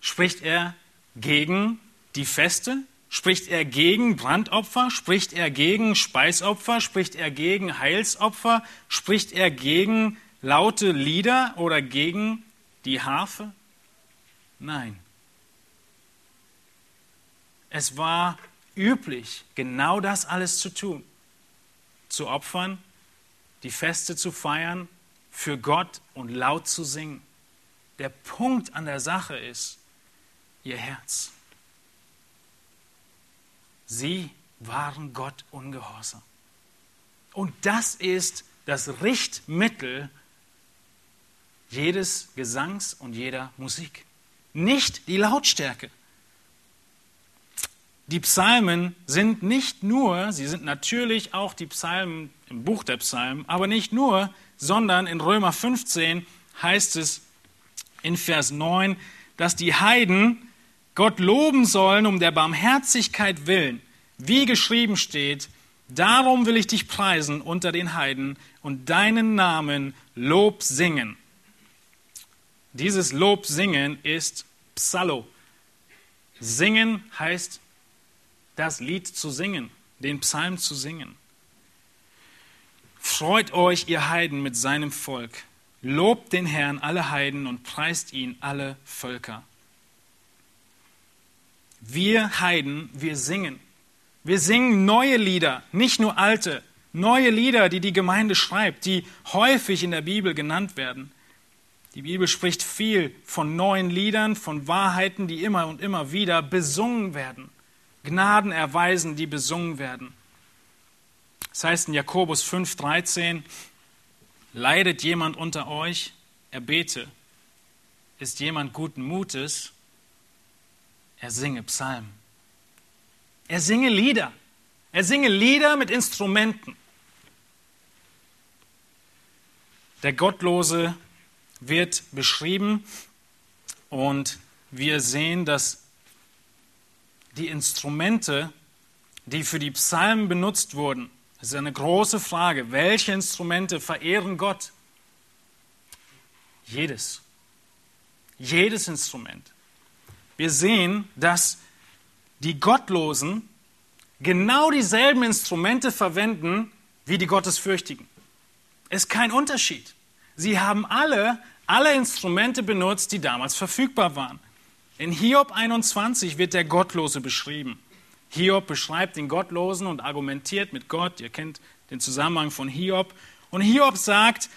Spricht er gegen die Feste? Spricht er gegen Brandopfer? Spricht er gegen Speisopfer? Spricht er gegen Heilsopfer? Spricht er gegen laute Lieder oder gegen die Harfe? Nein. Es war üblich, genau das alles zu tun. Zu opfern, die Feste zu feiern, für Gott und laut zu singen. Der Punkt an der Sache ist ihr Herz. Sie waren Gott ungehorsam. Und das ist das Richtmittel jedes Gesangs und jeder Musik. Nicht die Lautstärke. Die Psalmen sind nicht nur, sie sind natürlich auch die Psalmen im Buch der Psalmen, aber nicht nur, sondern in Römer 15 heißt es in Vers 9, dass die Heiden Gott loben sollen um der Barmherzigkeit willen, wie geschrieben steht, darum will ich dich preisen unter den Heiden und deinen Namen Lob singen. Dieses Lob singen ist Psallo. Singen heißt das Lied zu singen, den Psalm zu singen. Freut euch, ihr Heiden, mit seinem Volk. Lobt den Herrn alle Heiden und preist ihn alle Völker. Wir Heiden, wir singen. Wir singen neue Lieder, nicht nur alte, neue Lieder, die die Gemeinde schreibt, die häufig in der Bibel genannt werden. Die Bibel spricht viel von neuen Liedern, von Wahrheiten, die immer und immer wieder besungen werden. Gnaden erweisen, die besungen werden. Das heißt in Jakobus 5,13, leidet jemand unter euch, er bete. Ist jemand guten Mutes, er singe Psalmen. Er singe Lieder. Er singe Lieder mit Instrumenten. Der Gottlose wird beschrieben und wir sehen, dass die Instrumente, die für die Psalmen benutzt wurden. Das ist eine große Frage. Welche Instrumente verehren Gott? Jedes. Jedes Instrument. Wir sehen, dass die Gottlosen genau dieselben Instrumente verwenden wie die Gottesfürchtigen. Es ist kein Unterschied. Sie haben alle alle Instrumente benutzt, die damals verfügbar waren. In Hiob 21 wird der Gottlose beschrieben. Hiob beschreibt den Gottlosen und argumentiert mit Gott. Ihr kennt den Zusammenhang von Hiob. Und Hiob sagt,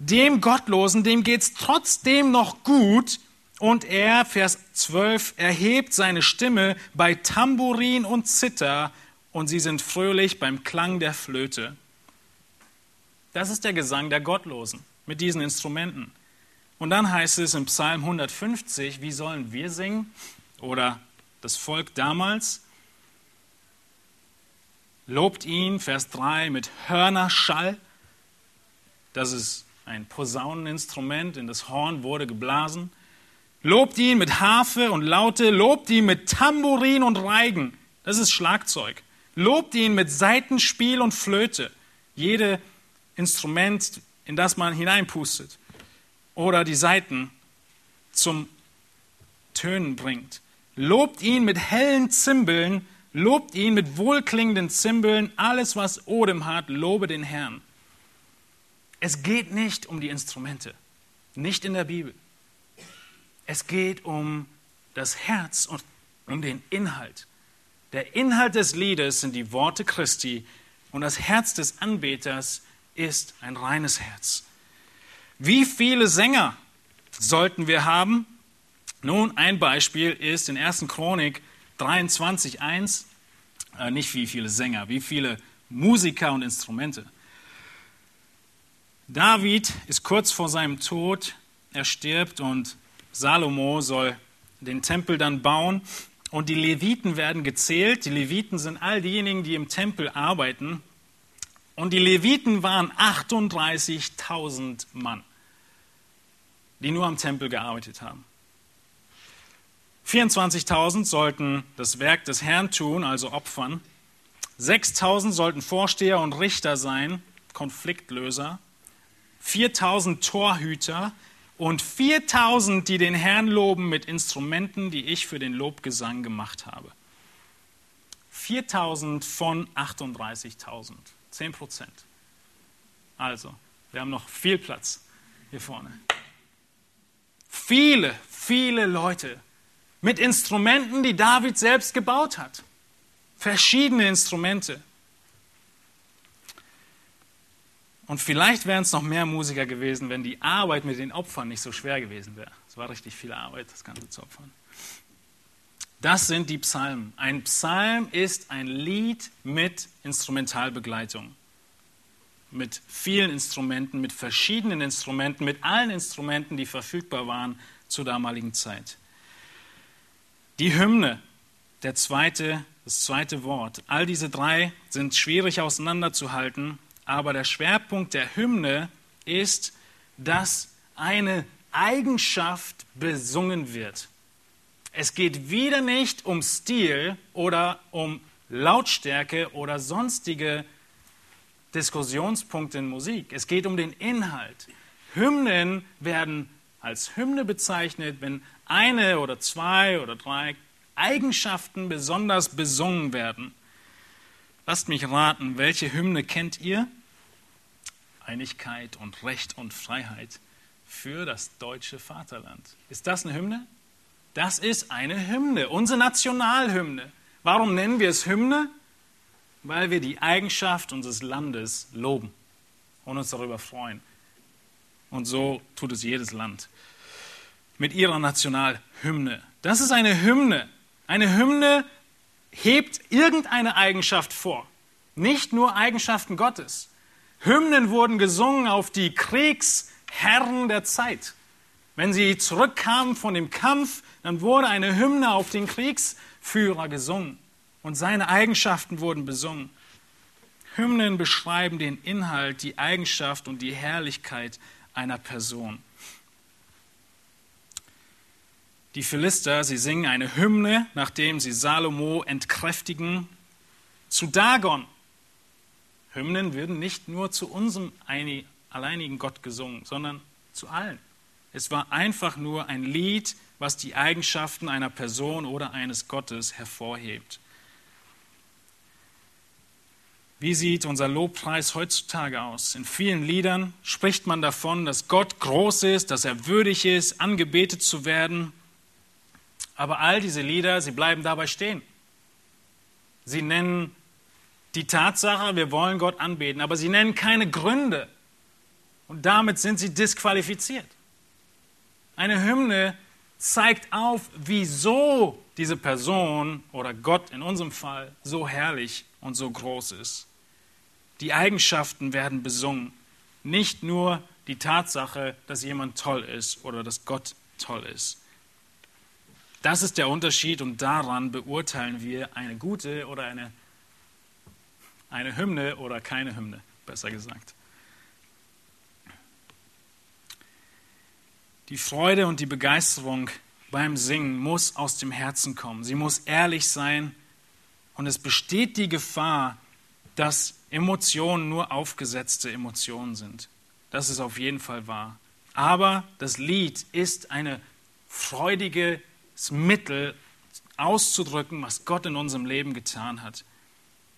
dem Gottlosen, dem geht es trotzdem noch gut. Und er, Vers 12, erhebt seine Stimme bei Tambourin und Zither und sie sind fröhlich beim Klang der Flöte. Das ist der Gesang der Gottlosen mit diesen Instrumenten. Und dann heißt es im Psalm 150, wie sollen wir singen? Oder das Volk damals. Lobt ihn, Vers 3, mit Hörnerschall. Das ist ein Posauneninstrument, in das Horn wurde geblasen. Lobt ihn mit Harfe und Laute, lobt ihn mit Tambourin und Reigen. Das ist Schlagzeug. Lobt ihn mit Saitenspiel und Flöte. Jede Instrument, in das man hineinpustet oder die Saiten zum Tönen bringt. Lobt ihn mit hellen Zimbeln, lobt ihn mit wohlklingenden Zimbeln, alles was Odem hat, lobe den Herrn. Es geht nicht um die Instrumente, nicht in der Bibel. Es geht um das Herz und um den Inhalt. Der Inhalt des Liedes sind die Worte Christi und das Herz des Anbeters ist ein reines Herz. Wie viele Sänger sollten wir haben? Nun, ein Beispiel ist in 1. Chronik 23.1, äh, nicht wie viele Sänger, wie viele Musiker und Instrumente. David ist kurz vor seinem Tod, er stirbt und Salomo soll den Tempel dann bauen und die Leviten werden gezählt. Die Leviten sind all diejenigen, die im Tempel arbeiten. Und die Leviten waren 38.000 Mann die nur am Tempel gearbeitet haben. 24.000 sollten das Werk des Herrn tun, also opfern. 6.000 sollten Vorsteher und Richter sein, Konfliktlöser. 4.000 Torhüter und 4.000, die den Herrn loben mit Instrumenten, die ich für den Lobgesang gemacht habe. 4.000 von 38.000, 10 Prozent. Also, wir haben noch viel Platz hier vorne. Viele, viele Leute mit Instrumenten, die David selbst gebaut hat. Verschiedene Instrumente. Und vielleicht wären es noch mehr Musiker gewesen, wenn die Arbeit mit den Opfern nicht so schwer gewesen wäre. Es war richtig viel Arbeit, das Ganze zu opfern. Das sind die Psalmen. Ein Psalm ist ein Lied mit Instrumentalbegleitung mit vielen Instrumenten, mit verschiedenen Instrumenten, mit allen Instrumenten, die verfügbar waren zur damaligen Zeit. Die Hymne, der zweite, das zweite Wort, all diese drei sind schwierig auseinanderzuhalten, aber der Schwerpunkt der Hymne ist, dass eine Eigenschaft besungen wird. Es geht wieder nicht um Stil oder um Lautstärke oder sonstige Diskussionspunkt in Musik. Es geht um den Inhalt. Hymnen werden als Hymne bezeichnet, wenn eine oder zwei oder drei Eigenschaften besonders besungen werden. Lasst mich raten, welche Hymne kennt ihr? Einigkeit und Recht und Freiheit für das deutsche Vaterland. Ist das eine Hymne? Das ist eine Hymne, unsere Nationalhymne. Warum nennen wir es Hymne? Weil wir die Eigenschaft unseres Landes loben und uns darüber freuen. Und so tut es jedes Land. Mit ihrer Nationalhymne. Das ist eine Hymne. Eine Hymne hebt irgendeine Eigenschaft vor. Nicht nur Eigenschaften Gottes. Hymnen wurden gesungen auf die Kriegsherren der Zeit. Wenn sie zurückkamen von dem Kampf, dann wurde eine Hymne auf den Kriegsführer gesungen und seine Eigenschaften wurden besungen. Hymnen beschreiben den Inhalt, die Eigenschaft und die Herrlichkeit einer Person. Die Philister, sie singen eine Hymne, nachdem sie Salomo entkräftigen, zu Dagon. Hymnen würden nicht nur zu unserem alleinigen Gott gesungen, sondern zu allen. Es war einfach nur ein Lied, was die Eigenschaften einer Person oder eines Gottes hervorhebt. Wie sieht unser Lobpreis heutzutage aus? In vielen Liedern spricht man davon, dass Gott groß ist, dass er würdig ist, angebetet zu werden. Aber all diese Lieder, sie bleiben dabei stehen. Sie nennen die Tatsache, wir wollen Gott anbeten, aber sie nennen keine Gründe. Und damit sind sie disqualifiziert. Eine Hymne zeigt auf, wieso diese Person oder Gott in unserem Fall so herrlich und so groß ist. Die Eigenschaften werden besungen, nicht nur die Tatsache, dass jemand toll ist oder dass Gott toll ist. Das ist der Unterschied und daran beurteilen wir eine gute oder eine, eine Hymne oder keine Hymne, besser gesagt. Die Freude und die Begeisterung beim Singen muss aus dem Herzen kommen. Sie muss ehrlich sein und es besteht die Gefahr, dass Emotionen nur aufgesetzte Emotionen sind. Das ist auf jeden Fall wahr. Aber das Lied ist ein freudiges Mittel, auszudrücken, was Gott in unserem Leben getan hat.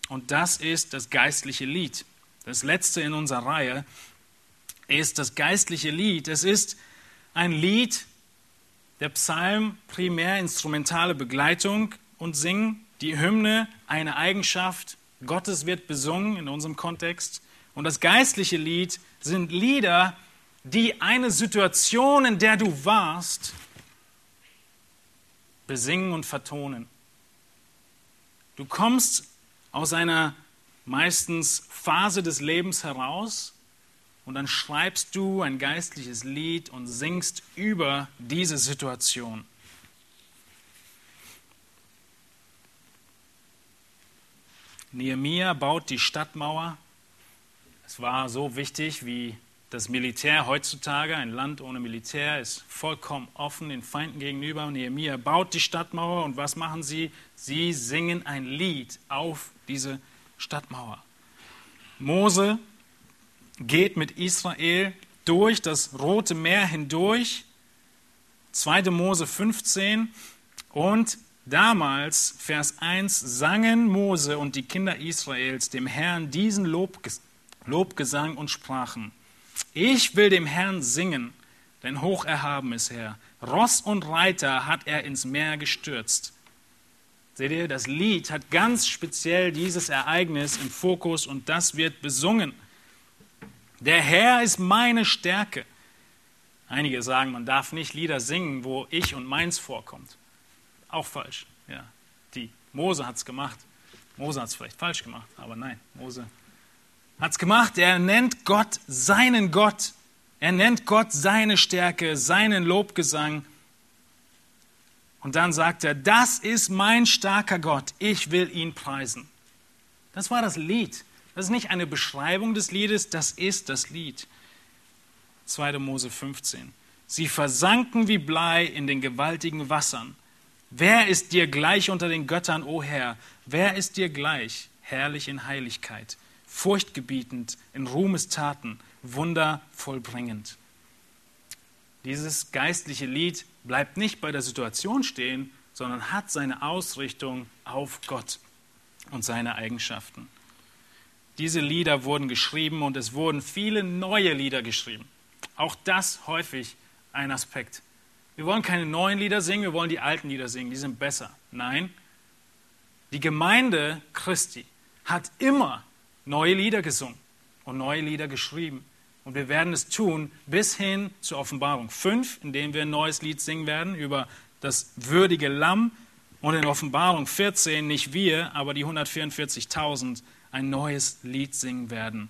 Und das ist das geistliche Lied. Das letzte in unserer Reihe ist das geistliche Lied. Es ist ein Lied, der Psalm primär instrumentale Begleitung und Singen, die Hymne eine Eigenschaft Gottes wird besungen in unserem Kontext. Und das geistliche Lied sind Lieder, die eine Situation, in der du warst, besingen und vertonen. Du kommst aus einer meistens Phase des Lebens heraus und dann schreibst du ein geistliches Lied und singst über diese Situation. Nehemia baut die Stadtmauer. Es war so wichtig wie das Militär heutzutage. Ein Land ohne Militär ist vollkommen offen den Feinden gegenüber. Nehemia baut die Stadtmauer und was machen sie? Sie singen ein Lied auf diese Stadtmauer. Mose geht mit Israel durch das Rote Meer hindurch. 2. Mose 15 und Damals, Vers 1, sangen Mose und die Kinder Israels dem Herrn diesen Lobgesang und sprachen, ich will dem Herrn singen, denn hoch erhaben ist er. Ross und Reiter hat er ins Meer gestürzt. Seht ihr, das Lied hat ganz speziell dieses Ereignis im Fokus und das wird besungen. Der Herr ist meine Stärke. Einige sagen, man darf nicht Lieder singen, wo ich und meins vorkommt. Auch falsch. Ja. Die Mose hat es gemacht. Mose hat es vielleicht falsch gemacht, aber nein, Mose hat es gemacht. Er nennt Gott seinen Gott. Er nennt Gott seine Stärke, seinen Lobgesang. Und dann sagt er, das ist mein starker Gott, ich will ihn preisen. Das war das Lied. Das ist nicht eine Beschreibung des Liedes, das ist das Lied. 2. Mose 15. Sie versanken wie Blei in den gewaltigen Wassern. Wer ist dir gleich unter den Göttern, o Herr? Wer ist dir gleich, herrlich in Heiligkeit, furchtgebietend in Ruhmestaten, Wunder vollbringend? Dieses geistliche Lied bleibt nicht bei der Situation stehen, sondern hat seine Ausrichtung auf Gott und seine Eigenschaften. Diese Lieder wurden geschrieben und es wurden viele neue Lieder geschrieben. Auch das häufig ein Aspekt wir wollen keine neuen Lieder singen, wir wollen die alten Lieder singen, die sind besser. Nein, die Gemeinde Christi hat immer neue Lieder gesungen und neue Lieder geschrieben. Und wir werden es tun bis hin zur Offenbarung 5, in dem wir ein neues Lied singen werden über das würdige Lamm. Und in Offenbarung 14 nicht wir, aber die 144.000 ein neues Lied singen werden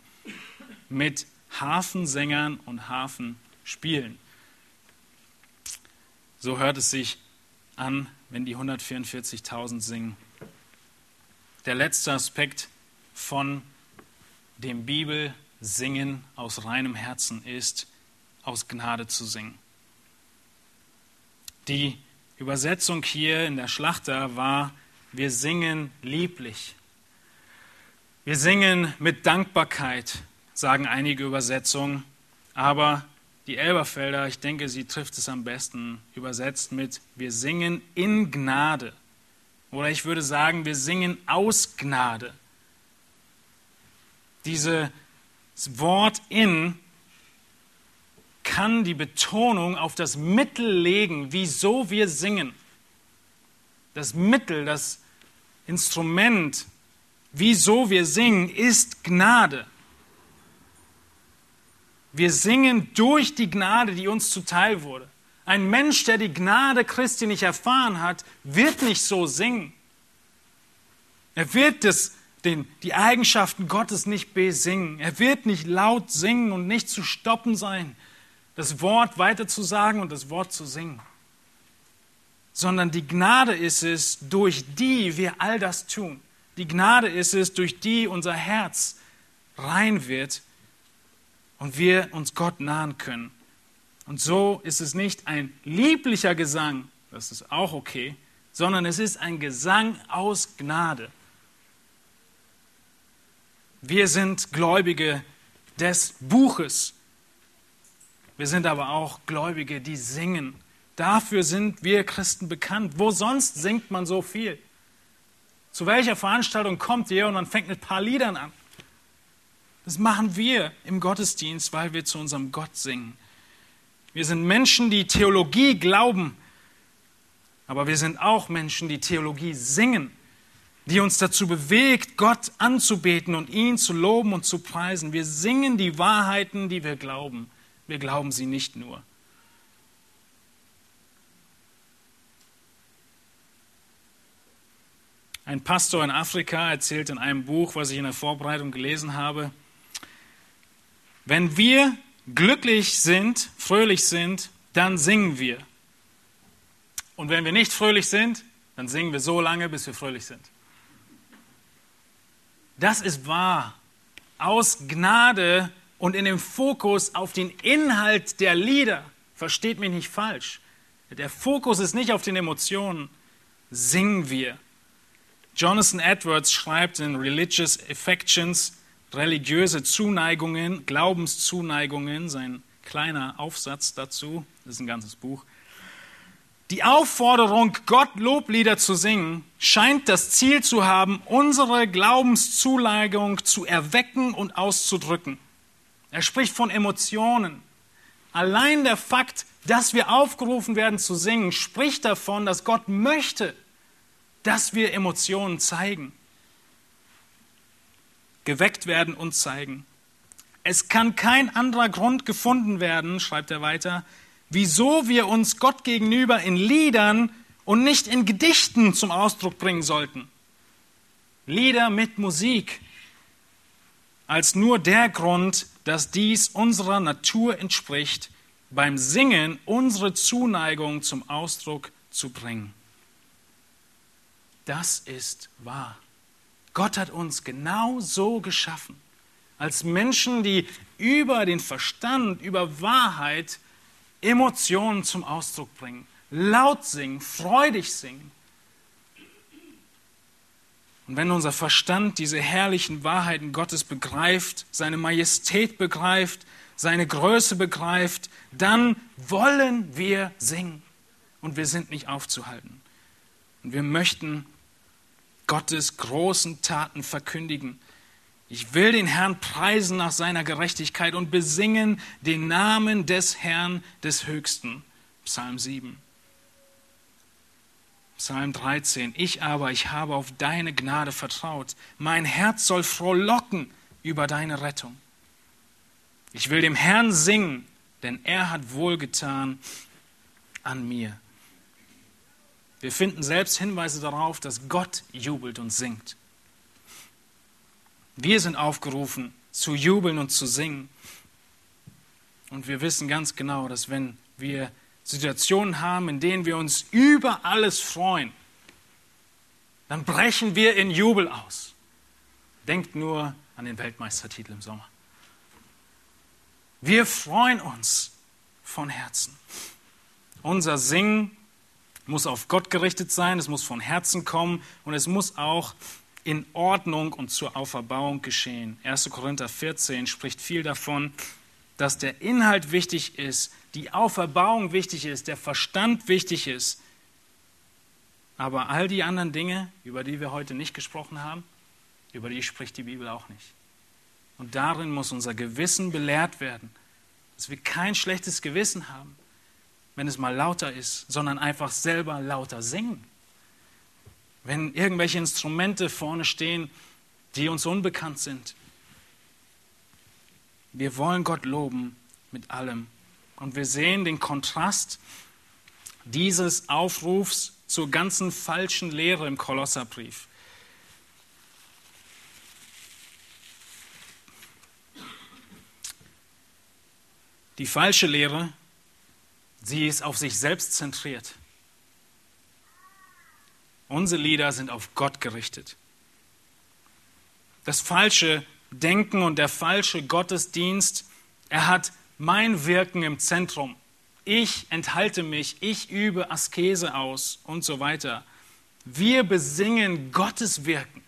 mit Hafensängern und Hafenspielen. So hört es sich an, wenn die 144.000 singen. Der letzte Aspekt von dem Bibelsingen aus reinem Herzen ist, aus Gnade zu singen. Die Übersetzung hier in der Schlachter war, wir singen lieblich. Wir singen mit Dankbarkeit, sagen einige Übersetzungen, aber die Elberfelder, ich denke, sie trifft es am besten, übersetzt mit wir singen in Gnade. Oder ich würde sagen, wir singen aus Gnade. Dieses Wort in kann die Betonung auf das Mittel legen, wieso wir singen. Das Mittel, das Instrument, wieso wir singen, ist Gnade. Wir singen durch die Gnade, die uns zuteil wurde. Ein Mensch, der die Gnade Christi nicht erfahren hat, wird nicht so singen. Er wird das, den, die Eigenschaften Gottes nicht besingen. Er wird nicht laut singen und nicht zu stoppen sein, das Wort weiter zu sagen und das Wort zu singen. Sondern die Gnade ist es, durch die wir all das tun. Die Gnade ist es, durch die unser Herz rein wird und wir uns Gott nahen können. Und so ist es nicht ein lieblicher Gesang, das ist auch okay, sondern es ist ein Gesang aus Gnade. Wir sind Gläubige des Buches. Wir sind aber auch Gläubige, die singen. Dafür sind wir Christen bekannt. Wo sonst singt man so viel? Zu welcher Veranstaltung kommt ihr und man fängt mit ein paar Liedern an? Das machen wir im Gottesdienst, weil wir zu unserem Gott singen. Wir sind Menschen, die Theologie glauben, aber wir sind auch Menschen, die Theologie singen, die uns dazu bewegt, Gott anzubeten und ihn zu loben und zu preisen. Wir singen die Wahrheiten, die wir glauben. Wir glauben sie nicht nur. Ein Pastor in Afrika erzählt in einem Buch, was ich in der Vorbereitung gelesen habe, wenn wir glücklich sind, fröhlich sind, dann singen wir. Und wenn wir nicht fröhlich sind, dann singen wir so lange, bis wir fröhlich sind. Das ist wahr. Aus Gnade und in dem Fokus auf den Inhalt der Lieder. Versteht mich nicht falsch. Der Fokus ist nicht auf den Emotionen. Singen wir. Jonathan Edwards schreibt in Religious Affections, religiöse Zuneigungen, Glaubenszuneigungen, sein kleiner Aufsatz dazu, das ist ein ganzes Buch. Die Aufforderung, Gott Loblieder zu singen, scheint das Ziel zu haben, unsere Glaubenszuleigung zu erwecken und auszudrücken. Er spricht von Emotionen. Allein der Fakt, dass wir aufgerufen werden zu singen, spricht davon, dass Gott möchte, dass wir Emotionen zeigen geweckt werden und zeigen. Es kann kein anderer Grund gefunden werden, schreibt er weiter, wieso wir uns Gott gegenüber in Liedern und nicht in Gedichten zum Ausdruck bringen sollten. Lieder mit Musik, als nur der Grund, dass dies unserer Natur entspricht, beim Singen unsere Zuneigung zum Ausdruck zu bringen. Das ist wahr. Gott hat uns genau so geschaffen, als Menschen, die über den Verstand, über Wahrheit Emotionen zum Ausdruck bringen, laut singen, freudig singen. Und wenn unser Verstand diese herrlichen Wahrheiten Gottes begreift, seine Majestät begreift, seine Größe begreift, dann wollen wir singen. Und wir sind nicht aufzuhalten. Und wir möchten Gottes großen Taten verkündigen. Ich will den Herrn preisen nach seiner Gerechtigkeit und besingen den Namen des Herrn des Höchsten. Psalm 7. Psalm 13. Ich aber, ich habe auf deine Gnade vertraut. Mein Herz soll frohlocken über deine Rettung. Ich will dem Herrn singen, denn er hat wohlgetan an mir. Wir finden selbst Hinweise darauf, dass Gott jubelt und singt. Wir sind aufgerufen zu jubeln und zu singen. Und wir wissen ganz genau, dass wenn wir Situationen haben, in denen wir uns über alles freuen, dann brechen wir in Jubel aus. Denkt nur an den Weltmeistertitel im Sommer. Wir freuen uns von Herzen. Unser Singen muss auf Gott gerichtet sein, es muss von Herzen kommen und es muss auch in Ordnung und zur Auferbauung geschehen. 1. Korinther 14 spricht viel davon, dass der Inhalt wichtig ist, die Auferbauung wichtig ist, der Verstand wichtig ist. Aber all die anderen Dinge, über die wir heute nicht gesprochen haben, über die spricht die Bibel auch nicht. Und darin muss unser Gewissen belehrt werden, dass wir kein schlechtes Gewissen haben, wenn es mal lauter ist, sondern einfach selber lauter singen. Wenn irgendwelche Instrumente vorne stehen, die uns unbekannt sind. Wir wollen Gott loben mit allem. Und wir sehen den Kontrast dieses Aufrufs zur ganzen falschen Lehre im Kolosserbrief. Die falsche Lehre, sie ist auf sich selbst zentriert. Unsere Lieder sind auf Gott gerichtet. Das falsche Denken und der falsche Gottesdienst, er hat mein Wirken im Zentrum. Ich enthalte mich, ich übe Askese aus und so weiter. Wir besingen Gottes Wirken.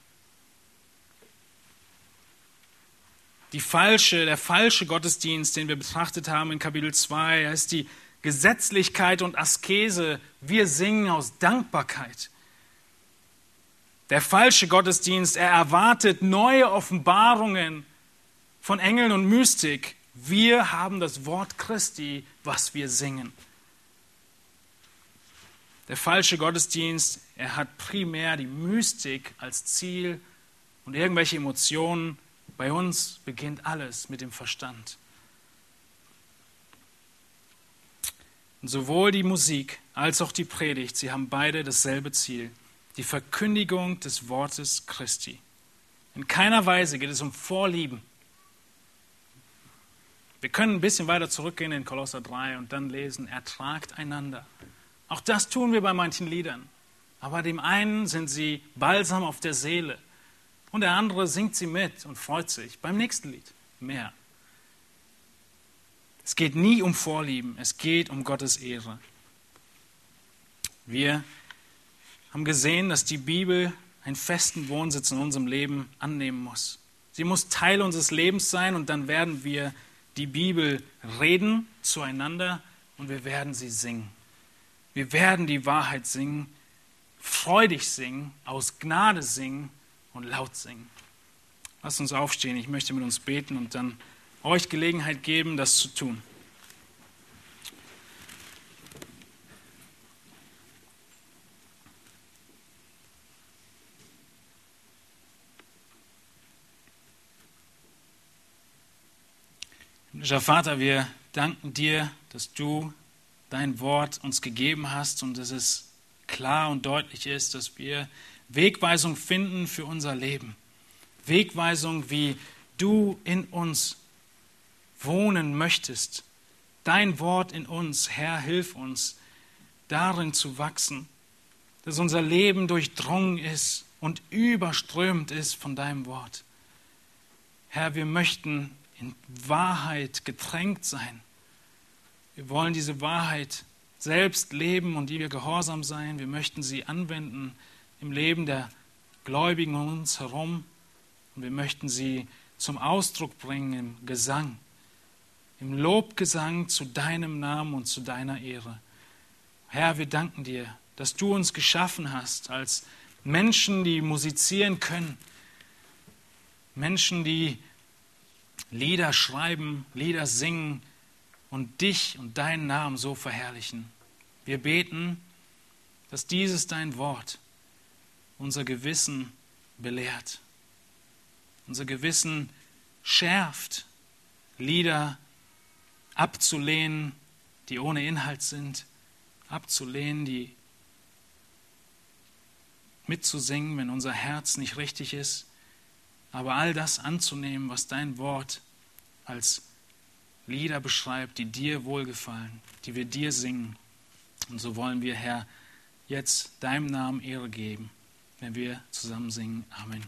Die falsche, der falsche Gottesdienst, den wir betrachtet haben in Kapitel 2, ist die Gesetzlichkeit und Askese. Wir singen aus Dankbarkeit. Der falsche Gottesdienst, er erwartet neue Offenbarungen von Engeln und Mystik. Wir haben das Wort Christi, was wir singen. Der falsche Gottesdienst, er hat primär die Mystik als Ziel und irgendwelche Emotionen. Bei uns beginnt alles mit dem Verstand. Und sowohl die Musik als auch die Predigt, sie haben beide dasselbe Ziel die Verkündigung des Wortes Christi. In keiner Weise geht es um Vorlieben. Wir können ein bisschen weiter zurückgehen in Kolosser 3 und dann lesen, ertragt einander. Auch das tun wir bei manchen Liedern. Aber dem einen sind sie Balsam auf der Seele und der andere singt sie mit und freut sich. Beim nächsten Lied mehr. Es geht nie um Vorlieben, es geht um Gottes Ehre. Wir haben gesehen, dass die Bibel einen festen Wohnsitz in unserem Leben annehmen muss. Sie muss Teil unseres Lebens sein und dann werden wir die Bibel reden zueinander und wir werden sie singen. Wir werden die Wahrheit singen, freudig singen, aus Gnade singen und laut singen. Lasst uns aufstehen, ich möchte mit uns beten und dann euch Gelegenheit geben, das zu tun. Himmlischer Vater, wir danken dir, dass du dein Wort uns gegeben hast und dass es klar und deutlich ist, dass wir Wegweisung finden für unser Leben. Wegweisung, wie du in uns wohnen möchtest. Dein Wort in uns, Herr, hilf uns, darin zu wachsen, dass unser Leben durchdrungen ist und überströmt ist von deinem Wort. Herr, wir möchten in Wahrheit getränkt sein. Wir wollen diese Wahrheit selbst leben und die wir gehorsam sein. Wir möchten sie anwenden im Leben der Gläubigen um uns herum. Und wir möchten sie zum Ausdruck bringen im Gesang, im Lobgesang zu deinem Namen und zu deiner Ehre. Herr, wir danken dir, dass du uns geschaffen hast als Menschen, die musizieren können, Menschen, die Lieder schreiben, Lieder singen und dich und deinen Namen so verherrlichen. Wir beten, dass dieses dein Wort unser Gewissen belehrt, unser Gewissen schärft, Lieder abzulehnen, die ohne Inhalt sind, abzulehnen, die mitzusingen, wenn unser Herz nicht richtig ist aber all das anzunehmen, was dein Wort als Lieder beschreibt, die dir wohlgefallen, die wir dir singen. Und so wollen wir, Herr, jetzt deinem Namen Ehre geben, wenn wir zusammen singen. Amen.